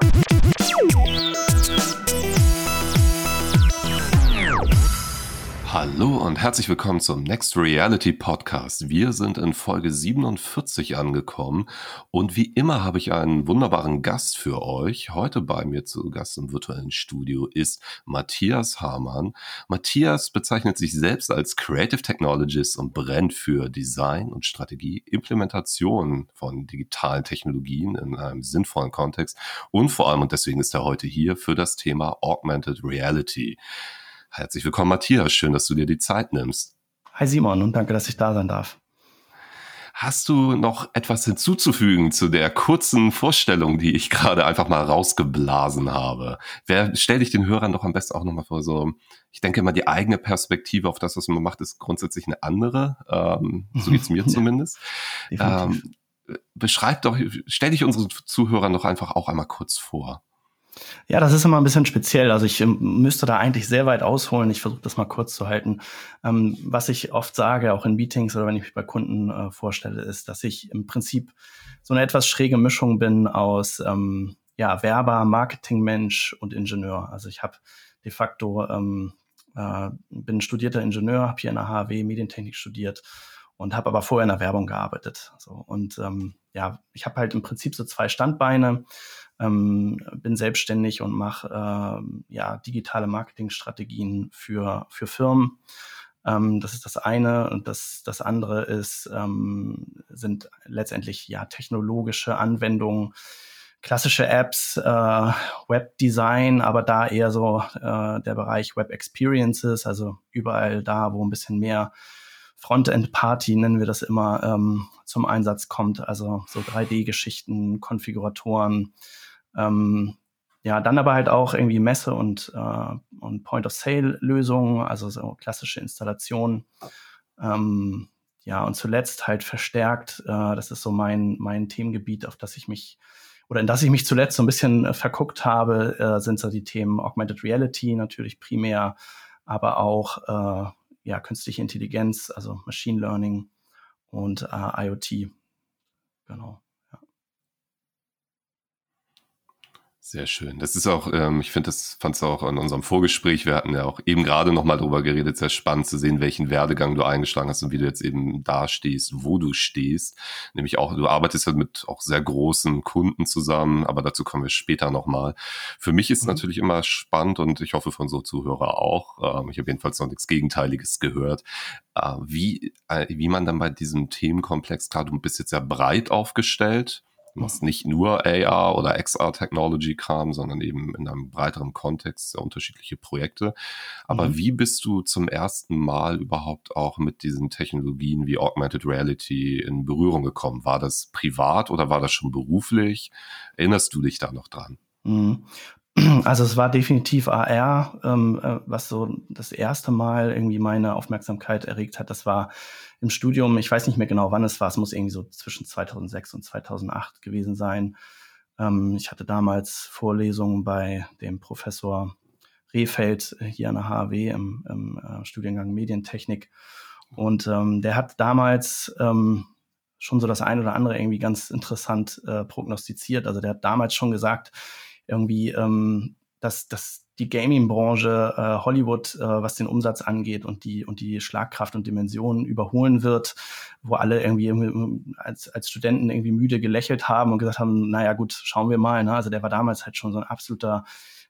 you Hallo und herzlich willkommen zum Next Reality Podcast. Wir sind in Folge 47 angekommen und wie immer habe ich einen wunderbaren Gast für euch. Heute bei mir zu Gast im virtuellen Studio ist Matthias Hamann. Matthias bezeichnet sich selbst als Creative Technologist und brennt für Design und Strategie, Implementation von digitalen Technologien in einem sinnvollen Kontext und vor allem, und deswegen ist er heute hier, für das Thema Augmented Reality. Herzlich willkommen, Matthias. Schön, dass du dir die Zeit nimmst. Hi Simon und danke, dass ich da sein darf. Hast du noch etwas hinzuzufügen zu der kurzen Vorstellung, die ich gerade einfach mal rausgeblasen habe? Wer stell dich den Hörern doch am besten auch nochmal vor, so, ich denke immer, die eigene Perspektive auf das, was man macht, ist grundsätzlich eine andere. Ähm, so geht's mir zumindest. ähm, beschreib doch, stell dich unseren Zuhörern doch einfach auch einmal kurz vor. Ja, das ist immer ein bisschen speziell. Also ich ähm, müsste da eigentlich sehr weit ausholen. Ich versuche das mal kurz zu halten. Ähm, was ich oft sage, auch in Meetings oder wenn ich mich bei Kunden äh, vorstelle, ist, dass ich im Prinzip so eine etwas schräge Mischung bin aus ähm, ja, Werber, Marketingmensch und Ingenieur. Also ich habe de facto ähm, äh, bin studierter Ingenieur, habe hier in der HW Medientechnik studiert und habe aber vorher in der Werbung gearbeitet. So und ähm, ja, ich habe halt im Prinzip so zwei Standbeine ähm, bin selbstständig und mache äh, ja, digitale Marketingstrategien für, für Firmen. Ähm, das ist das eine. Und das, das andere ist, ähm, sind letztendlich ja technologische Anwendungen, klassische Apps, äh, Webdesign, aber da eher so äh, der Bereich Web Experiences, also überall da, wo ein bisschen mehr Frontend-Party, nennen wir das immer, ähm, zum Einsatz kommt. Also so 3D-Geschichten, Konfiguratoren, ähm, ja, dann aber halt auch irgendwie Messe- und, äh, und Point-of-Sale-Lösungen, also so klassische Installationen. Ähm, ja, und zuletzt halt verstärkt, äh, das ist so mein, mein Themengebiet, auf das ich mich oder in das ich mich zuletzt so ein bisschen äh, verguckt habe, äh, sind so die Themen Augmented Reality natürlich primär, aber auch äh, ja, künstliche Intelligenz, also Machine Learning und äh, IoT. Genau. Sehr schön. Das ist auch, ähm, ich finde, das fand es auch in unserem Vorgespräch, wir hatten ja auch eben gerade nochmal drüber geredet, sehr spannend zu sehen, welchen Werdegang du eingeschlagen hast und wie du jetzt eben da stehst, wo du stehst. Nämlich auch, du arbeitest ja mit auch sehr großen Kunden zusammen, aber dazu kommen wir später nochmal. Für mich ist mhm. natürlich immer spannend und ich hoffe von so Zuhörer auch, ähm, ich habe jedenfalls noch nichts Gegenteiliges gehört, äh, wie, äh, wie man dann bei diesem Themenkomplex, klar, du bist jetzt sehr breit aufgestellt, Du machst nicht nur AR oder XR-Technology-Kram, sondern eben in einem breiteren Kontext sehr unterschiedliche Projekte. Aber mhm. wie bist du zum ersten Mal überhaupt auch mit diesen Technologien wie Augmented Reality in Berührung gekommen? War das privat oder war das schon beruflich? Erinnerst du dich da noch dran? Mhm. Also es war definitiv AR, ähm, äh, was so das erste Mal irgendwie meine Aufmerksamkeit erregt hat. Das war im Studium, ich weiß nicht mehr genau, wann es war, es muss irgendwie so zwischen 2006 und 2008 gewesen sein. Ähm, ich hatte damals Vorlesungen bei dem Professor Rehfeld hier an der HW im, im äh, Studiengang Medientechnik. Und ähm, der hat damals ähm, schon so das eine oder andere irgendwie ganz interessant äh, prognostiziert. Also der hat damals schon gesagt, irgendwie, ähm, dass, dass die Gaming-Branche äh, Hollywood, äh, was den Umsatz angeht und die, und die Schlagkraft und Dimensionen überholen wird, wo alle irgendwie als, als Studenten irgendwie müde gelächelt haben und gesagt haben, naja gut, schauen wir mal. Ne? Also der war damals halt schon so ein absoluter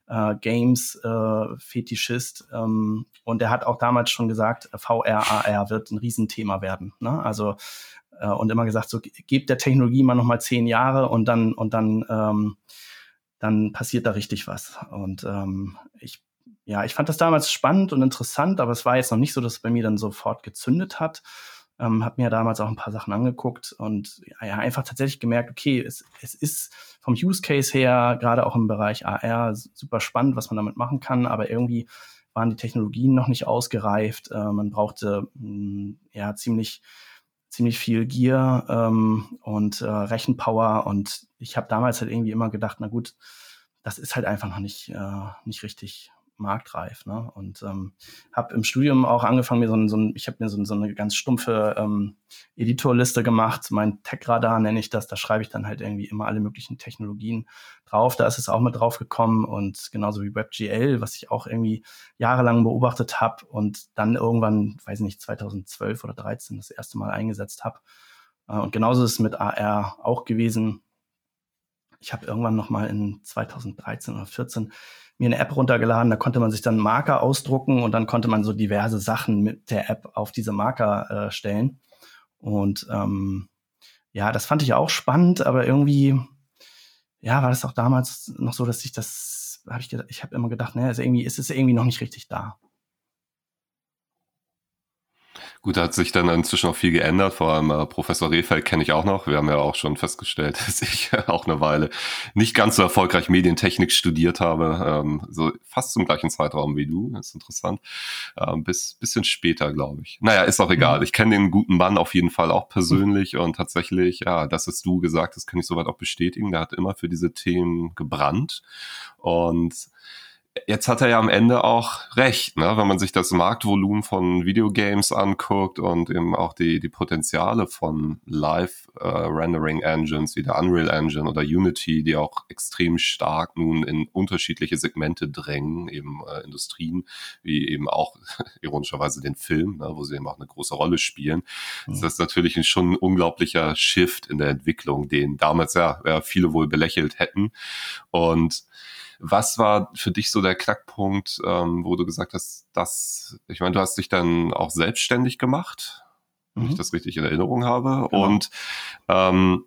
äh, Games-Fetischist. Äh, ähm, und der hat auch damals schon gesagt, VR, AR wird ein Riesenthema werden. Ne? Also äh, und immer gesagt, so gebt der Technologie mal nochmal zehn Jahre und dann, und dann ähm, dann passiert da richtig was. Und ähm, ich, ja, ich fand das damals spannend und interessant, aber es war jetzt noch nicht so, dass es bei mir dann sofort gezündet hat. Ähm, habe mir damals auch ein paar Sachen angeguckt und ja, einfach tatsächlich gemerkt, okay, es, es ist vom Use Case her, gerade auch im Bereich AR, super spannend, was man damit machen kann, aber irgendwie waren die Technologien noch nicht ausgereift. Äh, man brauchte mh, hm, ja ziemlich ziemlich viel Gear ähm, und äh, Rechenpower und ich habe damals halt irgendwie immer gedacht, na gut, das ist halt einfach noch nicht, äh, nicht richtig marktreif. Ne? Und ähm, habe im Studium auch angefangen, mir so ein, so ein ich habe mir so, so, eine ganz stumpfe ähm, Editorliste gemacht. Mein Tech-Radar nenne ich das. Da schreibe ich dann halt irgendwie immer alle möglichen Technologien drauf. Da ist es auch mit drauf gekommen und genauso wie WebGL, was ich auch irgendwie jahrelang beobachtet habe und dann irgendwann, weiß nicht, 2012 oder 13 das erste Mal eingesetzt habe. Äh, und genauso ist es mit AR auch gewesen. Ich habe irgendwann noch mal in 2013 oder 14 mir eine App runtergeladen, da konnte man sich dann Marker ausdrucken und dann konnte man so diverse Sachen mit der App auf diese Marker äh, stellen. Und ähm, ja, das fand ich auch spannend, aber irgendwie, ja, war das auch damals noch so, dass ich das, habe ich, ich habe immer gedacht, ne, also irgendwie ist es irgendwie noch nicht richtig da. Gut, da hat sich dann inzwischen auch viel geändert. Vor allem äh, Professor Rehfeld kenne ich auch noch. Wir haben ja auch schon festgestellt, dass ich auch eine Weile nicht ganz so erfolgreich Medientechnik studiert habe. Ähm, so fast zum gleichen Zeitraum wie du. Das ist interessant. Ähm, bis bisschen später, glaube ich. Naja, ist auch egal. Mhm. Ich kenne den guten Mann auf jeden Fall auch persönlich und tatsächlich, ja, das ist du gesagt, das kann ich soweit auch bestätigen. Der hat immer für diese Themen gebrannt und jetzt hat er ja am Ende auch recht, ne? wenn man sich das Marktvolumen von Videogames anguckt und eben auch die, die Potenziale von Live-Rendering-Engines äh, wie der Unreal Engine oder Unity, die auch extrem stark nun in unterschiedliche Segmente drängen, eben äh, Industrien, wie eben auch ironischerweise den Film, ne? wo sie eben auch eine große Rolle spielen. Mhm. Das ist natürlich ein, schon ein unglaublicher Shift in der Entwicklung, den damals ja, ja viele wohl belächelt hätten. Und was war für dich so der Knackpunkt, ähm, wo du gesagt hast, dass, ich meine, du hast dich dann auch selbstständig gemacht, wenn ich mhm. das richtig in Erinnerung habe. Genau. Und ähm,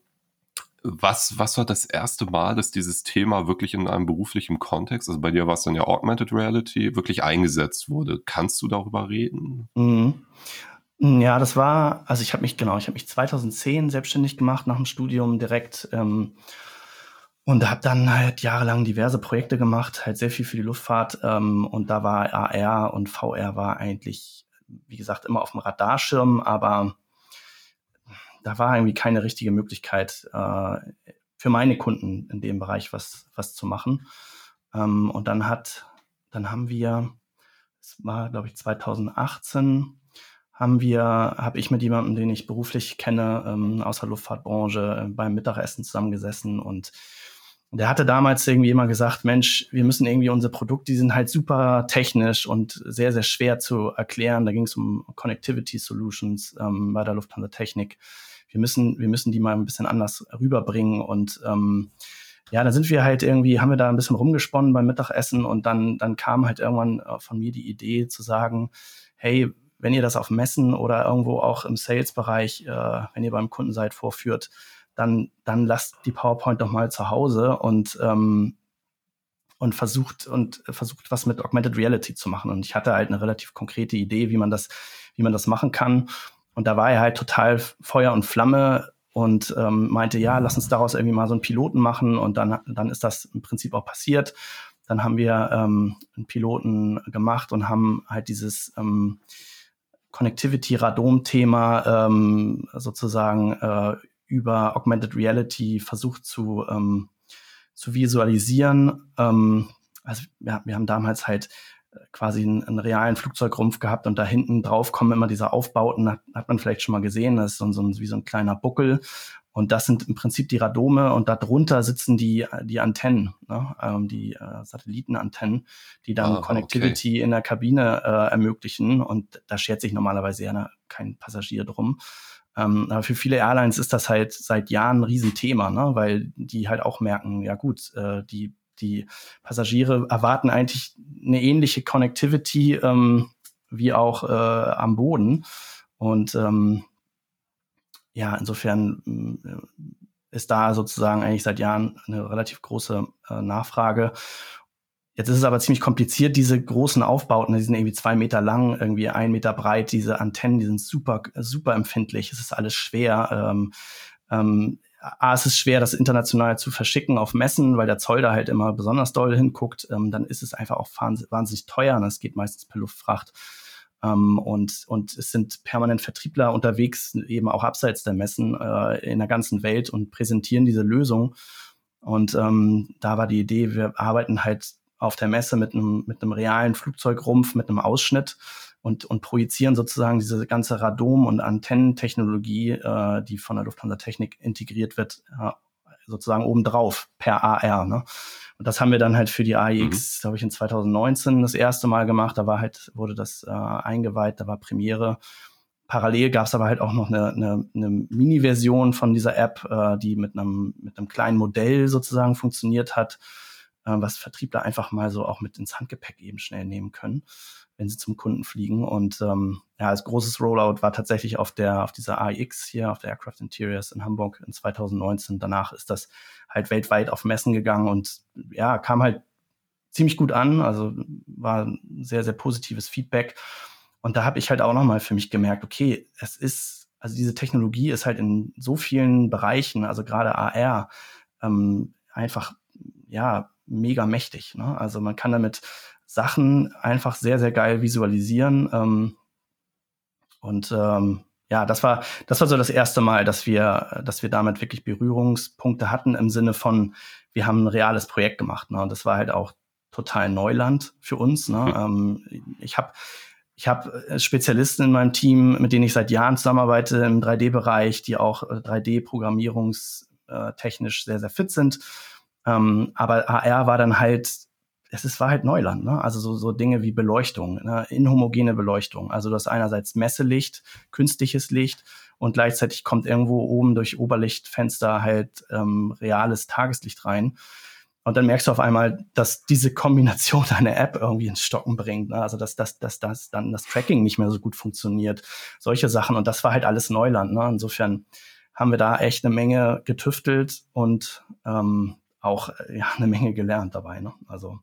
was, was war das erste Mal, dass dieses Thema wirklich in einem beruflichen Kontext, also bei dir war es dann ja Augmented Reality, wirklich eingesetzt wurde? Kannst du darüber reden? Mhm. Ja, das war, also ich habe mich, genau, ich habe mich 2010 selbstständig gemacht nach dem Studium direkt. Ähm, und habe dann halt jahrelang diverse Projekte gemacht, halt sehr viel für die Luftfahrt. Ähm, und da war AR und VR war eigentlich, wie gesagt, immer auf dem Radarschirm, aber da war irgendwie keine richtige Möglichkeit äh, für meine Kunden in dem Bereich was, was zu machen. Ähm, und dann hat, dann haben wir, es war, glaube ich, 2018, haben wir, habe ich mit jemandem, den ich beruflich kenne, ähm, aus der Luftfahrtbranche äh, beim Mittagessen zusammengesessen und der hatte damals irgendwie immer gesagt, Mensch, wir müssen irgendwie unsere Produkte, die sind halt super technisch und sehr, sehr schwer zu erklären. Da ging es um Connectivity Solutions ähm, bei der Lufthansa Technik. Wir müssen, wir müssen die mal ein bisschen anders rüberbringen und ähm, ja, dann sind wir halt irgendwie, haben wir da ein bisschen rumgesponnen beim Mittagessen und dann, dann kam halt irgendwann äh, von mir die Idee zu sagen, hey, wenn ihr das auf Messen oder irgendwo auch im Sales-Bereich, äh, wenn ihr beim Kunden seid, vorführt, dann, dann lasst die PowerPoint doch mal zu Hause und, ähm, und versucht und versucht was mit Augmented Reality zu machen. Und ich hatte halt eine relativ konkrete Idee, wie man das, wie man das machen kann. Und da war er halt total Feuer und Flamme und ähm, meinte, ja, lass uns daraus irgendwie mal so einen Piloten machen. Und dann, dann ist das im Prinzip auch passiert. Dann haben wir ähm, einen Piloten gemacht und haben halt dieses ähm, Connectivity-Radom-Thema ähm, sozusagen äh, über Augmented Reality versucht zu, ähm, zu visualisieren. Ähm, also ja, wir haben damals halt äh, quasi einen, einen, realen Flugzeugrumpf gehabt und da hinten drauf kommen immer diese Aufbauten, hat, hat man vielleicht schon mal gesehen, das ist so, so ein, wie so ein kleiner Buckel und das sind im Prinzip die Radome und darunter sitzen die, die Antennen, ne? ähm, die äh, Satellitenantennen, die dann ah, Connectivity okay. in der Kabine äh, ermöglichen und da schert sich normalerweise ja kein Passagier drum. Ähm, für viele Airlines ist das halt seit Jahren ein Riesenthema, ne? weil die halt auch merken, ja gut, äh, die, die Passagiere erwarten eigentlich eine ähnliche Connectivity ähm, wie auch äh, am Boden. Und ähm, ja, insofern äh, ist da sozusagen eigentlich seit Jahren eine relativ große äh, Nachfrage. Jetzt ist es aber ziemlich kompliziert, diese großen Aufbauten, die sind irgendwie zwei Meter lang, irgendwie ein Meter breit, diese Antennen, die sind super, super empfindlich, es ist alles schwer. Ähm, ähm, A, es ist schwer, das international zu verschicken auf Messen, weil der Zoll da halt immer besonders doll hinguckt. Ähm, dann ist es einfach auch wahnsinnig teuer und es geht meistens per Luftfracht. Ähm, und, und es sind permanent Vertriebler unterwegs, eben auch abseits der Messen äh, in der ganzen Welt und präsentieren diese Lösung. Und ähm, da war die Idee, wir arbeiten halt auf der Messe mit einem, mit einem realen Flugzeugrumpf, mit einem Ausschnitt und, und projizieren sozusagen diese ganze Radom- und Antennentechnologie, äh, die von der Lufthansa Technik integriert wird, äh, sozusagen obendrauf per AR. Ne? Und das haben wir dann halt für die AIX, mhm. glaube ich, in 2019 das erste Mal gemacht. Da war halt, wurde das äh, eingeweiht, da war Premiere. Parallel gab es aber halt auch noch eine, eine, eine Mini-Version von dieser App, äh, die mit einem, mit einem kleinen Modell sozusagen funktioniert hat, was Vertriebler einfach mal so auch mit ins Handgepäck eben schnell nehmen können, wenn sie zum Kunden fliegen. Und ähm, ja, als großes Rollout war tatsächlich auf der, auf dieser AIX hier, auf der Aircraft Interiors in Hamburg in 2019. Danach ist das halt weltweit auf Messen gegangen und ja, kam halt ziemlich gut an. Also war sehr, sehr positives Feedback. Und da habe ich halt auch nochmal für mich gemerkt, okay, es ist, also diese Technologie ist halt in so vielen Bereichen, also gerade AR, ähm, einfach, ja, mega mächtig. Ne? Also man kann damit Sachen einfach sehr, sehr geil visualisieren. Ähm, und ähm, ja, das war, das war so das erste Mal, dass wir, dass wir damit wirklich Berührungspunkte hatten im Sinne von, wir haben ein reales Projekt gemacht. Ne? Und das war halt auch total Neuland für uns. Ne? Mhm. Ähm, ich habe ich habe äh, Spezialisten in meinem Team, mit denen ich seit Jahren zusammenarbeite im 3D-Bereich, die auch 3D-programmierungstechnisch äh, sehr, sehr fit sind. Ähm, aber AR war dann halt, es ist, war halt Neuland, ne? Also so, so Dinge wie Beleuchtung, ne? inhomogene Beleuchtung. Also du hast einerseits Messelicht, künstliches Licht und gleichzeitig kommt irgendwo oben durch Oberlichtfenster halt ähm, reales Tageslicht rein. Und dann merkst du auf einmal, dass diese Kombination deine App irgendwie ins Stocken bringt. Ne? Also dass, dass, dass, dass dann das Tracking nicht mehr so gut funktioniert. Solche Sachen. Und das war halt alles Neuland. Ne? Insofern haben wir da echt eine Menge getüftelt und ähm, auch ja, eine Menge gelernt dabei. Ne? Also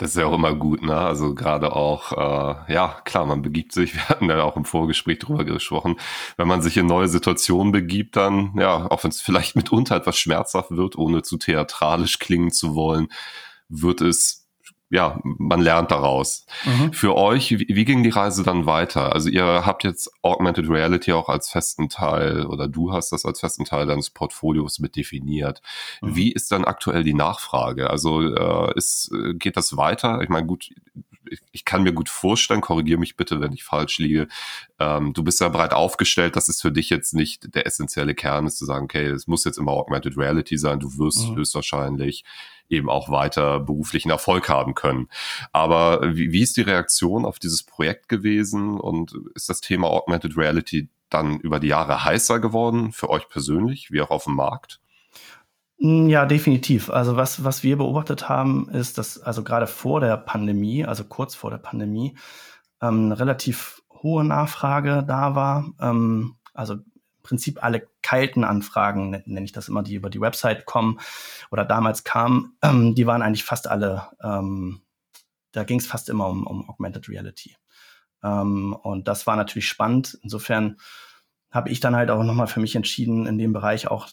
das ist ja auch immer gut, ne? Also gerade auch, äh, ja, klar, man begibt sich, wir hatten ja auch im Vorgespräch drüber gesprochen, wenn man sich in neue Situationen begibt, dann, ja, auch wenn es vielleicht mitunter etwas schmerzhaft wird, ohne zu theatralisch klingen zu wollen, wird es ja, man lernt daraus. Mhm. Für euch, wie, wie, ging die Reise dann weiter? Also ihr habt jetzt Augmented Reality auch als festen Teil oder du hast das als festen Teil deines Portfolios mit definiert. Mhm. Wie ist dann aktuell die Nachfrage? Also äh, ist, geht das weiter? Ich meine, gut, ich, kann mir gut vorstellen, korrigiere mich bitte, wenn ich falsch liege. Ähm, du bist ja breit aufgestellt, das ist für dich jetzt nicht der essentielle Kern, ist zu sagen, okay, es muss jetzt immer Augmented Reality sein, du wirst mhm. höchstwahrscheinlich eben auch weiter beruflichen Erfolg haben können. Aber wie, wie ist die Reaktion auf dieses Projekt gewesen und ist das Thema Augmented Reality dann über die Jahre heißer geworden für euch persönlich, wie auch auf dem Markt? Mm, ja, definitiv. Also was, was wir beobachtet haben, ist, dass also gerade vor der Pandemie, also kurz vor der Pandemie, ähm, eine relativ hohe Nachfrage da war. Ähm, also im Prinzip alle kalten Anfragen, nenne ich das immer, die über die Website kommen oder damals kamen, ähm, die waren eigentlich fast alle, ähm, da ging es fast immer um, um Augmented Reality. Ähm, und das war natürlich spannend. Insofern habe ich dann halt auch nochmal für mich entschieden, in dem Bereich auch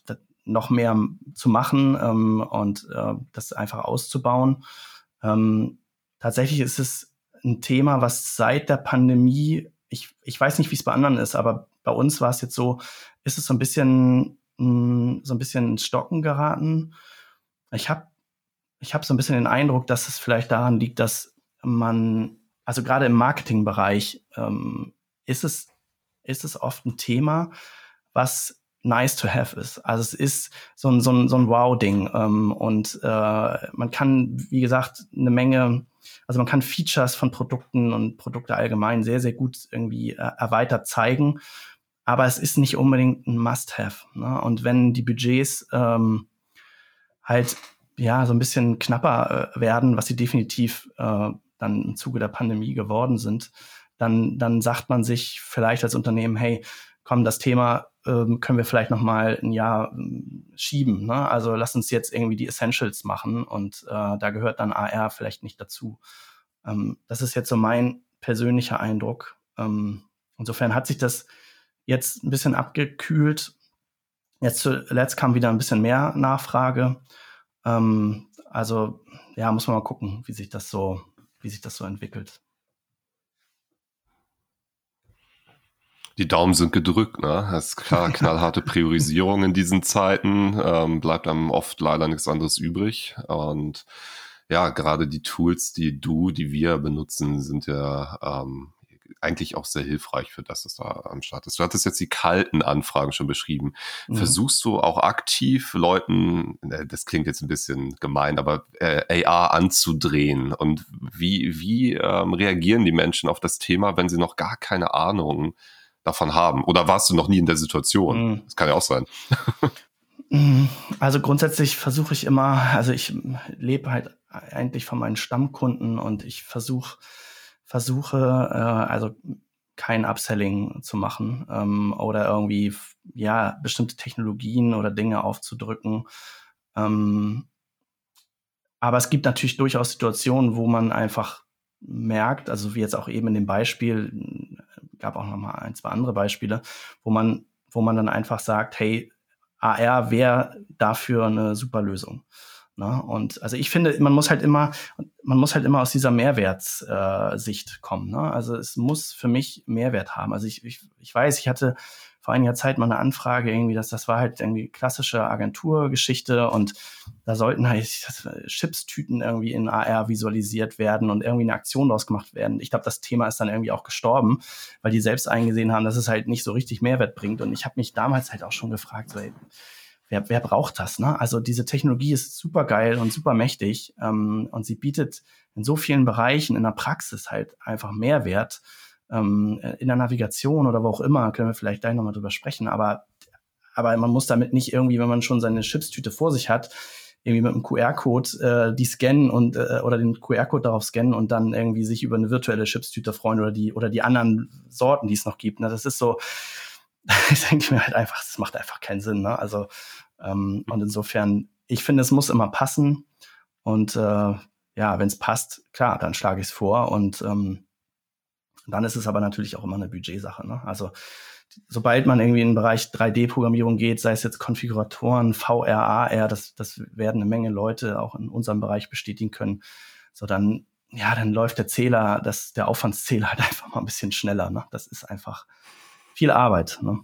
noch mehr zu machen ähm, und äh, das einfach auszubauen. Ähm, tatsächlich ist es ein Thema, was seit der Pandemie, ich, ich weiß nicht, wie es bei anderen ist, aber bei uns war es jetzt so, ist es so ein bisschen, mh, hm, so ein bisschen ins Stocken geraten. Ich habe ich hab so ein bisschen den Eindruck, dass es vielleicht daran liegt, dass man, also gerade im Marketingbereich, ähm, ist es, ist es oft ein Thema, was nice to have ist. Also es ist so ein, so ein, so ein Wow-Ding. Ähm, und äh, man kann, wie gesagt, eine Menge, also man kann Features von Produkten und Produkte allgemein sehr, sehr gut irgendwie äh, erweitert zeigen. Aber es ist nicht unbedingt ein Must-Have. Ne? Und wenn die Budgets ähm, halt ja so ein bisschen knapper äh, werden, was sie definitiv äh, dann im Zuge der Pandemie geworden sind, dann, dann sagt man sich vielleicht als Unternehmen, hey, komm, das Thema ähm, können wir vielleicht noch mal ein Jahr ähm, schieben. Ne? Also lass uns jetzt irgendwie die Essentials machen und äh, da gehört dann AR vielleicht nicht dazu. Ähm, das ist jetzt so mein persönlicher Eindruck. Ähm, insofern hat sich das jetzt ein bisschen abgekühlt. Jetzt zuletzt kam wieder ein bisschen mehr Nachfrage. Ähm, also ja, muss man mal gucken, wie sich das so, wie sich das so entwickelt. Die Daumen sind gedrückt, ne? Das ist klar, knallharte Priorisierung in diesen Zeiten. Ähm, bleibt einem oft leider nichts anderes übrig. Und ja, gerade die Tools, die du, die wir benutzen, sind ja ähm, eigentlich auch sehr hilfreich für das, was da am Start ist. Du hattest jetzt die kalten Anfragen schon beschrieben. Mhm. Versuchst du auch aktiv Leuten, äh, das klingt jetzt ein bisschen gemein, aber äh, AR anzudrehen? Und wie, wie ähm, reagieren die Menschen auf das Thema, wenn sie noch gar keine Ahnung davon haben? Oder warst du noch nie in der Situation? Mhm. Das kann ja auch sein. Mhm. Also grundsätzlich versuche ich immer, also ich lebe halt eigentlich von meinen Stammkunden und ich versuche versuche, äh, also kein Upselling zu machen ähm, oder irgendwie ja bestimmte Technologien oder Dinge aufzudrücken. Ähm, aber es gibt natürlich durchaus Situationen, wo man einfach merkt, also wie jetzt auch eben in dem Beispiel, gab auch noch mal ein, zwei andere Beispiele, wo man, wo man dann einfach sagt, hey, AR wäre dafür eine super Lösung. Ne? Und also ich finde, man muss halt immer, man muss halt immer aus dieser Mehrwertssicht äh, kommen. Ne? Also es muss für mich Mehrwert haben. Also ich, ich, ich weiß, ich hatte vor einiger Zeit mal eine Anfrage irgendwie, dass das war halt irgendwie klassische Agenturgeschichte und da sollten halt Chipstüten irgendwie in AR visualisiert werden und irgendwie eine Aktion daraus gemacht werden. Ich glaube, das Thema ist dann irgendwie auch gestorben, weil die selbst eingesehen haben, dass es halt nicht so richtig Mehrwert bringt. Und ich habe mich damals halt auch schon gefragt, so, ey, wer, wer braucht das? Ne? Also diese Technologie ist super geil und super mächtig ähm, und sie bietet in so vielen Bereichen in der Praxis halt einfach Mehrwert. Ähm, in der Navigation oder wo auch immer, können wir vielleicht gleich nochmal drüber sprechen, aber, aber man muss damit nicht irgendwie, wenn man schon seine Chipstüte vor sich hat, irgendwie mit einem QR-Code äh, die scannen und äh, oder den QR-Code darauf scannen und dann irgendwie sich über eine virtuelle Chipstüte freuen oder die oder die anderen Sorten, die es noch gibt. Ne? Das ist so, ich denke mir halt einfach, das macht einfach keinen Sinn. Ne? Also ähm, und insofern, ich finde, es muss immer passen. Und äh, ja, wenn es passt, klar, dann schlage ich es vor. Und ähm, dann ist es aber natürlich auch immer eine Budgetsache. Ne? Also sobald man irgendwie in den Bereich 3D-Programmierung geht, sei es jetzt Konfiguratoren, VR, AR, das, das werden eine Menge Leute auch in unserem Bereich bestätigen können. So dann, ja, dann läuft der Zähler, das, der Aufwandszähler halt einfach mal ein bisschen schneller. Ne? Das ist einfach viel Arbeit. Ne?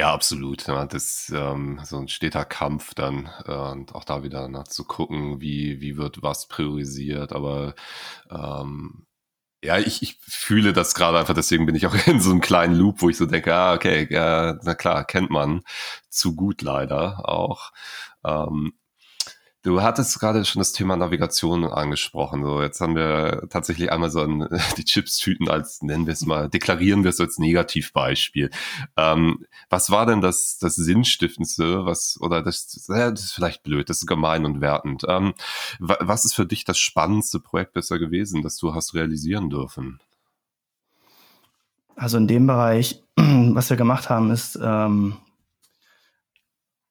Ja, absolut. Ja, das ähm, so ein steter Kampf dann äh, und auch da wieder nach zu gucken, wie, wie wird was priorisiert. Aber ähm, ja, ich, ich fühle das gerade einfach, deswegen bin ich auch in so einem kleinen Loop, wo ich so denke, ah, okay, ja, na klar, kennt man zu gut leider auch. Ähm, Du hattest gerade schon das Thema Navigation angesprochen. So, jetzt haben wir tatsächlich einmal so die Chips-Tüten als, nennen wir es mal, deklarieren wir es als Negativbeispiel. Ähm, was war denn das, das Sinnstiftendste, was, oder das, ja, das ist vielleicht blöd, das ist gemein und wertend. Ähm, was ist für dich das spannendste Projekt besser gewesen, das du hast realisieren dürfen? Also in dem Bereich, was wir gemacht haben, ist, ähm,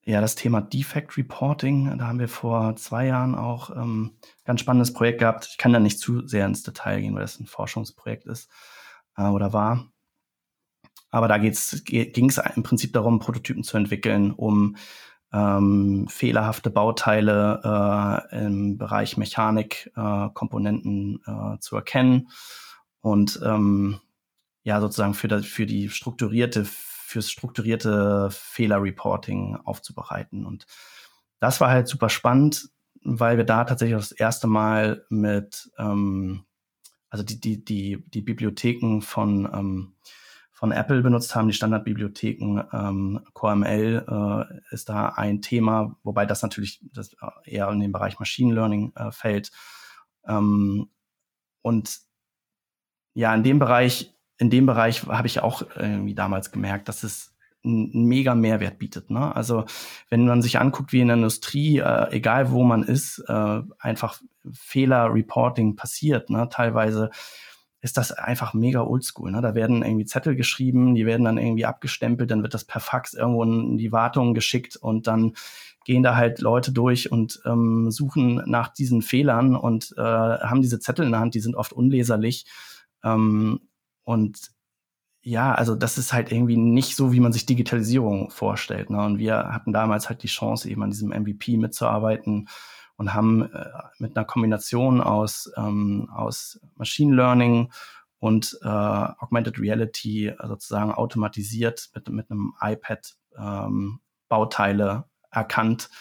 ja, das Thema Defect Reporting, da haben wir vor zwei Jahren auch ähm, ganz spannendes Projekt gehabt. Ich kann da nicht zu sehr ins Detail gehen, weil das ein Forschungsprojekt ist äh, oder war. Aber da ging es im Prinzip darum, Prototypen zu entwickeln, um ähm, fehlerhafte Bauteile äh, im Bereich Mechanik, äh, äh, zu erkennen und ähm, ja sozusagen für, das, für die strukturierte fürs strukturierte Fehlerreporting aufzubereiten. Und das war halt super spannend, weil wir da tatsächlich das erste Mal mit, ähm, also die, die, die, die Bibliotheken von, ähm, von Apple benutzt haben, die Standardbibliotheken. Ähm, CoreML äh, ist da ein Thema, wobei das natürlich das eher in den Bereich Machine Learning äh, fällt. Ähm, und ja, in dem Bereich in dem Bereich habe ich auch irgendwie damals gemerkt, dass es einen mega Mehrwert bietet. Ne? Also wenn man sich anguckt, wie in der Industrie, äh, egal wo man ist, äh, einfach Fehler-Reporting passiert. Ne? Teilweise ist das einfach mega oldschool. Ne? Da werden irgendwie Zettel geschrieben, die werden dann irgendwie abgestempelt, dann wird das per Fax irgendwo in die Wartung geschickt und dann gehen da halt Leute durch und ähm, suchen nach diesen Fehlern und äh, haben diese Zettel in der Hand, die sind oft unleserlich. Ähm, und ja, also das ist halt irgendwie nicht so, wie man sich Digitalisierung vorstellt. Ne? Und wir hatten damals halt die Chance, eben an diesem MVP mitzuarbeiten und haben äh, mit einer Kombination aus, ähm, aus Machine Learning und äh, Augmented Reality sozusagen automatisiert mit, mit einem iPad ähm, Bauteile erkannt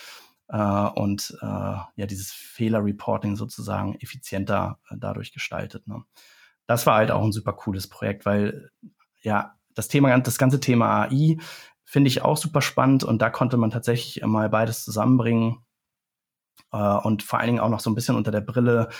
äh, und äh, ja dieses Fehlerreporting sozusagen effizienter äh, dadurch gestaltet. Ne? Das war halt auch ein super cooles Projekt, weil ja das Thema, das ganze Thema AI finde ich auch super spannend und da konnte man tatsächlich mal beides zusammenbringen äh, und vor allen Dingen auch noch so ein bisschen unter der Brille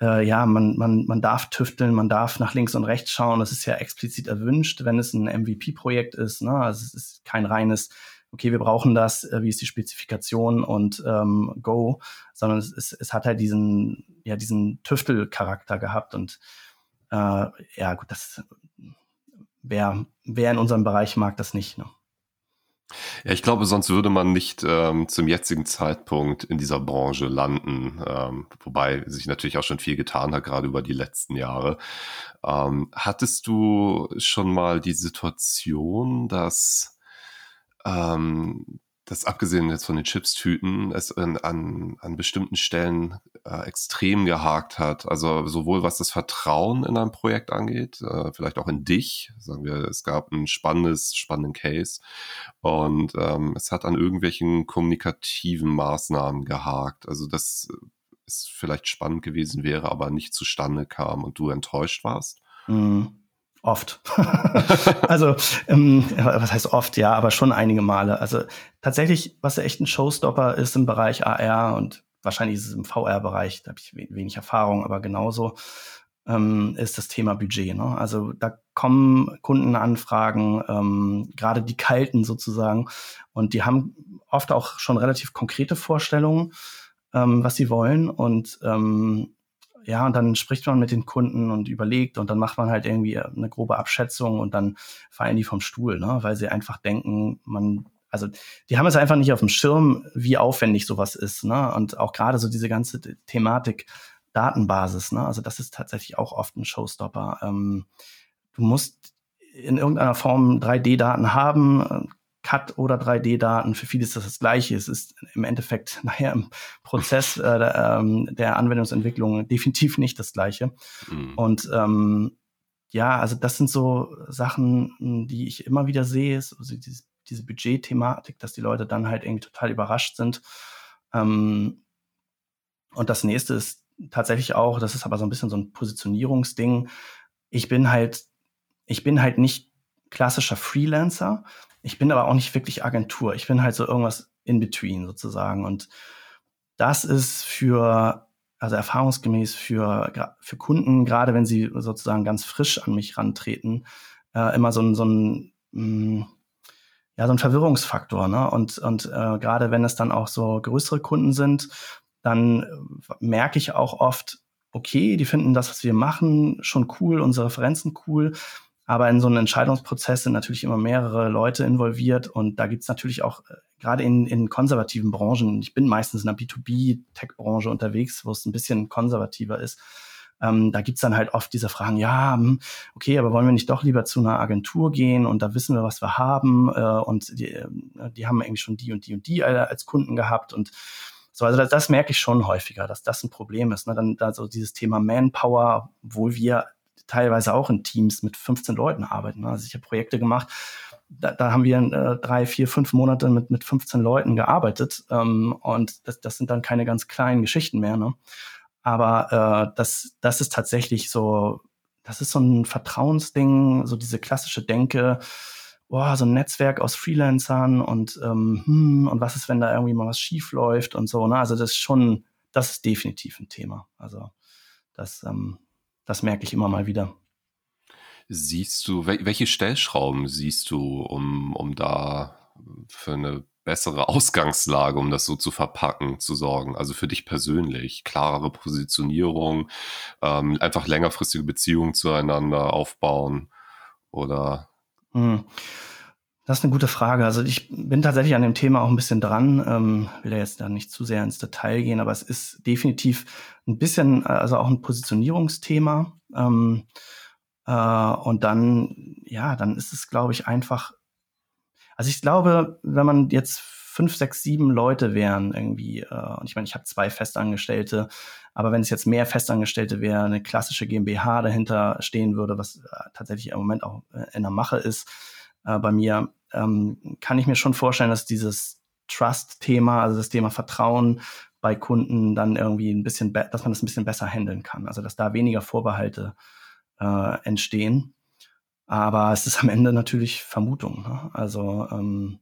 äh, ja, man, man, man darf tüfteln, man darf nach links und rechts schauen. Das ist ja explizit erwünscht, wenn es ein MVP-Projekt ist. Ne? Also es ist kein reines okay, wir brauchen das, äh, wie ist die Spezifikation und ähm, go, sondern es, es, es hat halt diesen, ja, diesen Tüftelcharakter gehabt und äh, ja, gut, das wer, wer in unserem Bereich mag das nicht. Ne? Ja, ich glaube, sonst würde man nicht ähm, zum jetzigen Zeitpunkt in dieser Branche landen, ähm, wobei sich natürlich auch schon viel getan hat, gerade über die letzten Jahre. Ähm, hattest du schon mal die Situation, dass ähm, dass abgesehen jetzt von den Chips-Tüten es an, an, an bestimmten Stellen äh, extrem gehakt hat. Also sowohl was das Vertrauen in ein Projekt angeht, äh, vielleicht auch in dich. Sagen wir, es gab ein spannendes, spannenden Case und ähm, es hat an irgendwelchen kommunikativen Maßnahmen gehakt. Also dass es vielleicht spannend gewesen wäre, aber nicht zustande kam und du enttäuscht warst. Mhm. Oft. also, ähm, was heißt oft, ja, aber schon einige Male. Also tatsächlich, was echt ein Showstopper ist im Bereich AR und wahrscheinlich ist es im VR-Bereich, da habe ich wenig Erfahrung, aber genauso ähm, ist das Thema Budget. Ne? Also da kommen Kundenanfragen, ähm, gerade die kalten sozusagen, und die haben oft auch schon relativ konkrete Vorstellungen, ähm, was sie wollen. Und ähm, ja, und dann spricht man mit den Kunden und überlegt und dann macht man halt irgendwie eine grobe Abschätzung und dann fallen die vom Stuhl, ne? weil sie einfach denken, man, also die haben es einfach nicht auf dem Schirm, wie aufwendig sowas ist. Ne? Und auch gerade so diese ganze Thematik Datenbasis, ne? also das ist tatsächlich auch oft ein Showstopper. Ähm, du musst in irgendeiner Form 3D-Daten haben, CAD oder 3D-Daten. Für viele ist das das Gleiche. Es ist im Endeffekt nachher im Prozess äh, der, ähm, der, Anwendungsentwicklung definitiv nicht das Gleiche. Mhm. Und ähm, ja, also das sind so Sachen, die ich immer wieder sehe, also diese, diese Budget-Thematik, dass die Leute dann halt irgendwie total überrascht sind. Ähm, und das nächste ist tatsächlich auch, das ist aber so ein bisschen so ein Positionierungsding. Ich bin halt, ich bin halt nicht klassischer Freelancer, ich bin aber auch nicht wirklich Agentur. Ich bin halt so irgendwas in between sozusagen. Und das ist für, also erfahrungsgemäß für, für Kunden, gerade wenn sie sozusagen ganz frisch an mich rantreten, äh, immer so ein, so ein, mh, mm, ja, so ein Verwirrungsfaktor. Ne? Und, und äh, gerade wenn es dann auch so größere Kunden sind, dann merke ich auch oft, okay, die finden das, was wir machen, schon cool, unsere Referenzen cool, aber in so einem Entscheidungsprozess sind natürlich immer mehrere Leute involviert und da gibt's natürlich auch äh, gerade in, in konservativen Branchen, ich bin meistens in der B2B-Tech-Branche unterwegs, wo es ein bisschen konservativer ist, ähm, da gibt's dann halt oft diese Fragen, ja, hm, okay, aber wollen wir nicht doch lieber zu einer Agentur gehen und da wissen wir, was wir haben äh, und die, äh, die haben irgendwie schon die und die und die als Kunden gehabt und so, also das, das merke ich schon häufiger, dass das ein Problem ist. Ne? Dann da so dieses Thema Manpower, obwohl wir teilweise auch in Teams mit 15 Leuten arbeiten. Also ich habe Projekte gemacht, da, da haben wir äh, drei, vier, fünf Monate mit, mit 15 Leuten gearbeitet ähm, und das, das sind dann keine ganz kleinen Geschichten mehr. Ne? Aber äh, das, das ist tatsächlich so, das ist so ein Vertrauensding, so diese klassische Denke, boah, so ein Netzwerk aus Freelancern und ähm, hm, und was ist, wenn da irgendwie mal was schief läuft und so. Ne? Also das ist schon, das ist definitiv ein Thema. Also das, ähm, das merke ich immer mal wieder. Siehst du, welche Stellschrauben siehst du, um, um da für eine bessere Ausgangslage, um das so zu verpacken, zu sorgen? Also für dich persönlich, klarere Positionierung, ähm, einfach längerfristige Beziehungen zueinander aufbauen oder? Hm. Das ist eine gute Frage. Also ich bin tatsächlich an dem Thema auch ein bisschen dran. Ähm, will ja jetzt da nicht zu sehr ins Detail gehen, aber es ist definitiv ein bisschen, also auch ein Positionierungsthema. Ähm, äh, und dann, ja, dann ist es, glaube ich, einfach. Also ich glaube, wenn man jetzt fünf, sechs, sieben Leute wären irgendwie, äh, und ich meine, ich habe zwei Festangestellte, aber wenn es jetzt mehr Festangestellte wäre, eine klassische GmbH dahinter stehen würde, was äh, tatsächlich im Moment auch äh, in der Mache ist, äh, bei mir, ähm, kann ich mir schon vorstellen, dass dieses Trust-Thema, also das Thema Vertrauen bei Kunden dann irgendwie ein bisschen, dass man das ein bisschen besser handeln kann. Also dass da weniger Vorbehalte äh, entstehen. Aber es ist am Ende natürlich Vermutung. Ne? Also ähm,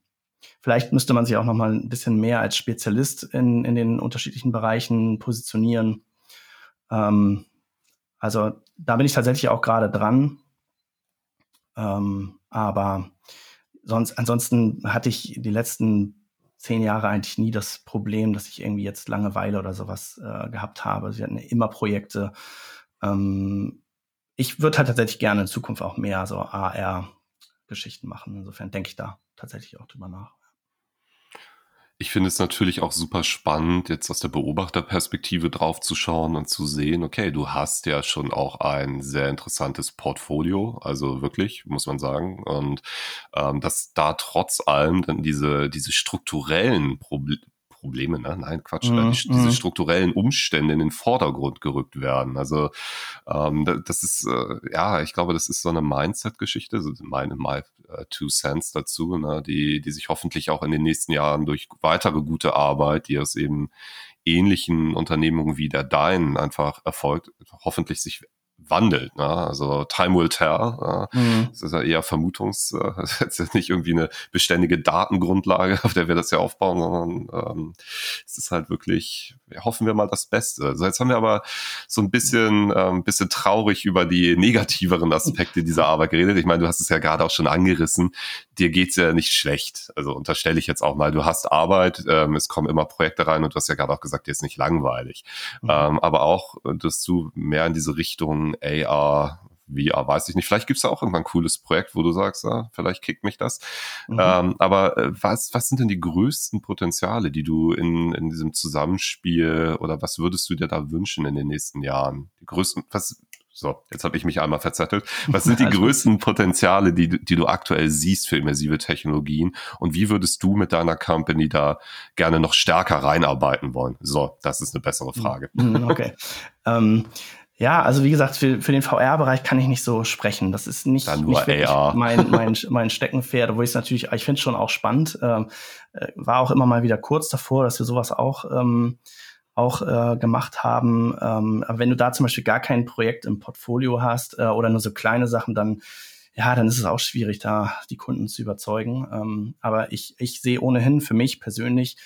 vielleicht müsste man sich auch noch mal ein bisschen mehr als Spezialist in, in den unterschiedlichen Bereichen positionieren. Ähm, also da bin ich tatsächlich auch gerade dran. Ähm, aber sonst, ansonsten hatte ich die letzten zehn Jahre eigentlich nie das Problem, dass ich irgendwie jetzt Langeweile oder sowas äh, gehabt habe. Sie hatten immer Projekte. Ähm, ich würde halt tatsächlich gerne in Zukunft auch mehr so AR-Geschichten machen. Insofern denke ich da tatsächlich auch drüber nach. Ich finde es natürlich auch super spannend, jetzt aus der Beobachterperspektive drauf zu schauen und zu sehen, okay, du hast ja schon auch ein sehr interessantes Portfolio, also wirklich, muss man sagen. Und ähm, dass da trotz allem dann diese, diese strukturellen Probleme, Probleme, ne? nein, Quatsch, mhm. die, diese mhm. strukturellen Umstände in den Vordergrund gerückt werden. Also ähm, das ist, äh, ja, ich glaube, das ist so eine Mindset-Geschichte, so meine my, uh, Two Cents dazu, ne? die, die sich hoffentlich auch in den nächsten Jahren durch weitere gute Arbeit, die aus eben ähnlichen Unternehmungen wie der Dein einfach erfolgt, hoffentlich sich wandelt. Ne? Also Time will tell. Äh, mhm. Das ist ja eher Vermutungs, äh, das ist jetzt nicht irgendwie eine beständige Datengrundlage, auf der wir das ja aufbauen, sondern ähm, es ist halt wirklich, ja, hoffen wir mal das Beste. Also jetzt haben wir aber so ein bisschen, ähm, bisschen traurig über die negativeren Aspekte dieser Arbeit geredet. Ich meine, du hast es ja gerade auch schon angerissen. Dir geht's ja nicht schlecht. Also unterstelle ich jetzt auch mal, du hast Arbeit, ähm, es kommen immer Projekte rein und du hast ja gerade auch gesagt, dir ist nicht langweilig. Mhm. Ähm, aber auch, dass du mehr in diese Richtung AR, VR, weiß ich nicht. Vielleicht gibt es da auch irgendwann ein cooles Projekt, wo du sagst, ja, vielleicht kickt mich das. Mhm. Ähm, aber äh, was, was sind denn die größten Potenziale, die du in, in diesem Zusammenspiel oder was würdest du dir da wünschen in den nächsten Jahren? Die größten, was, so, jetzt habe ich mich einmal verzettelt. Was sind die größten Potenziale, die, die du aktuell siehst für immersive Technologien? Und wie würdest du mit deiner Company da gerne noch stärker reinarbeiten wollen? So, das ist eine bessere Frage. Mhm, okay. ähm, ja, also wie gesagt, für, für den VR-Bereich kann ich nicht so sprechen. Das ist nicht, nicht AR. mein, mein, mein Steckenpferd, obwohl ich es natürlich, ich finde es schon auch spannend. Ähm, äh, war auch immer mal wieder kurz davor, dass wir sowas auch, ähm, auch äh, gemacht haben. Ähm, aber wenn du da zum Beispiel gar kein Projekt im Portfolio hast äh, oder nur so kleine Sachen, dann ja, dann ist es auch schwierig, da die Kunden zu überzeugen. Ähm, aber ich, ich sehe ohnehin für mich persönlich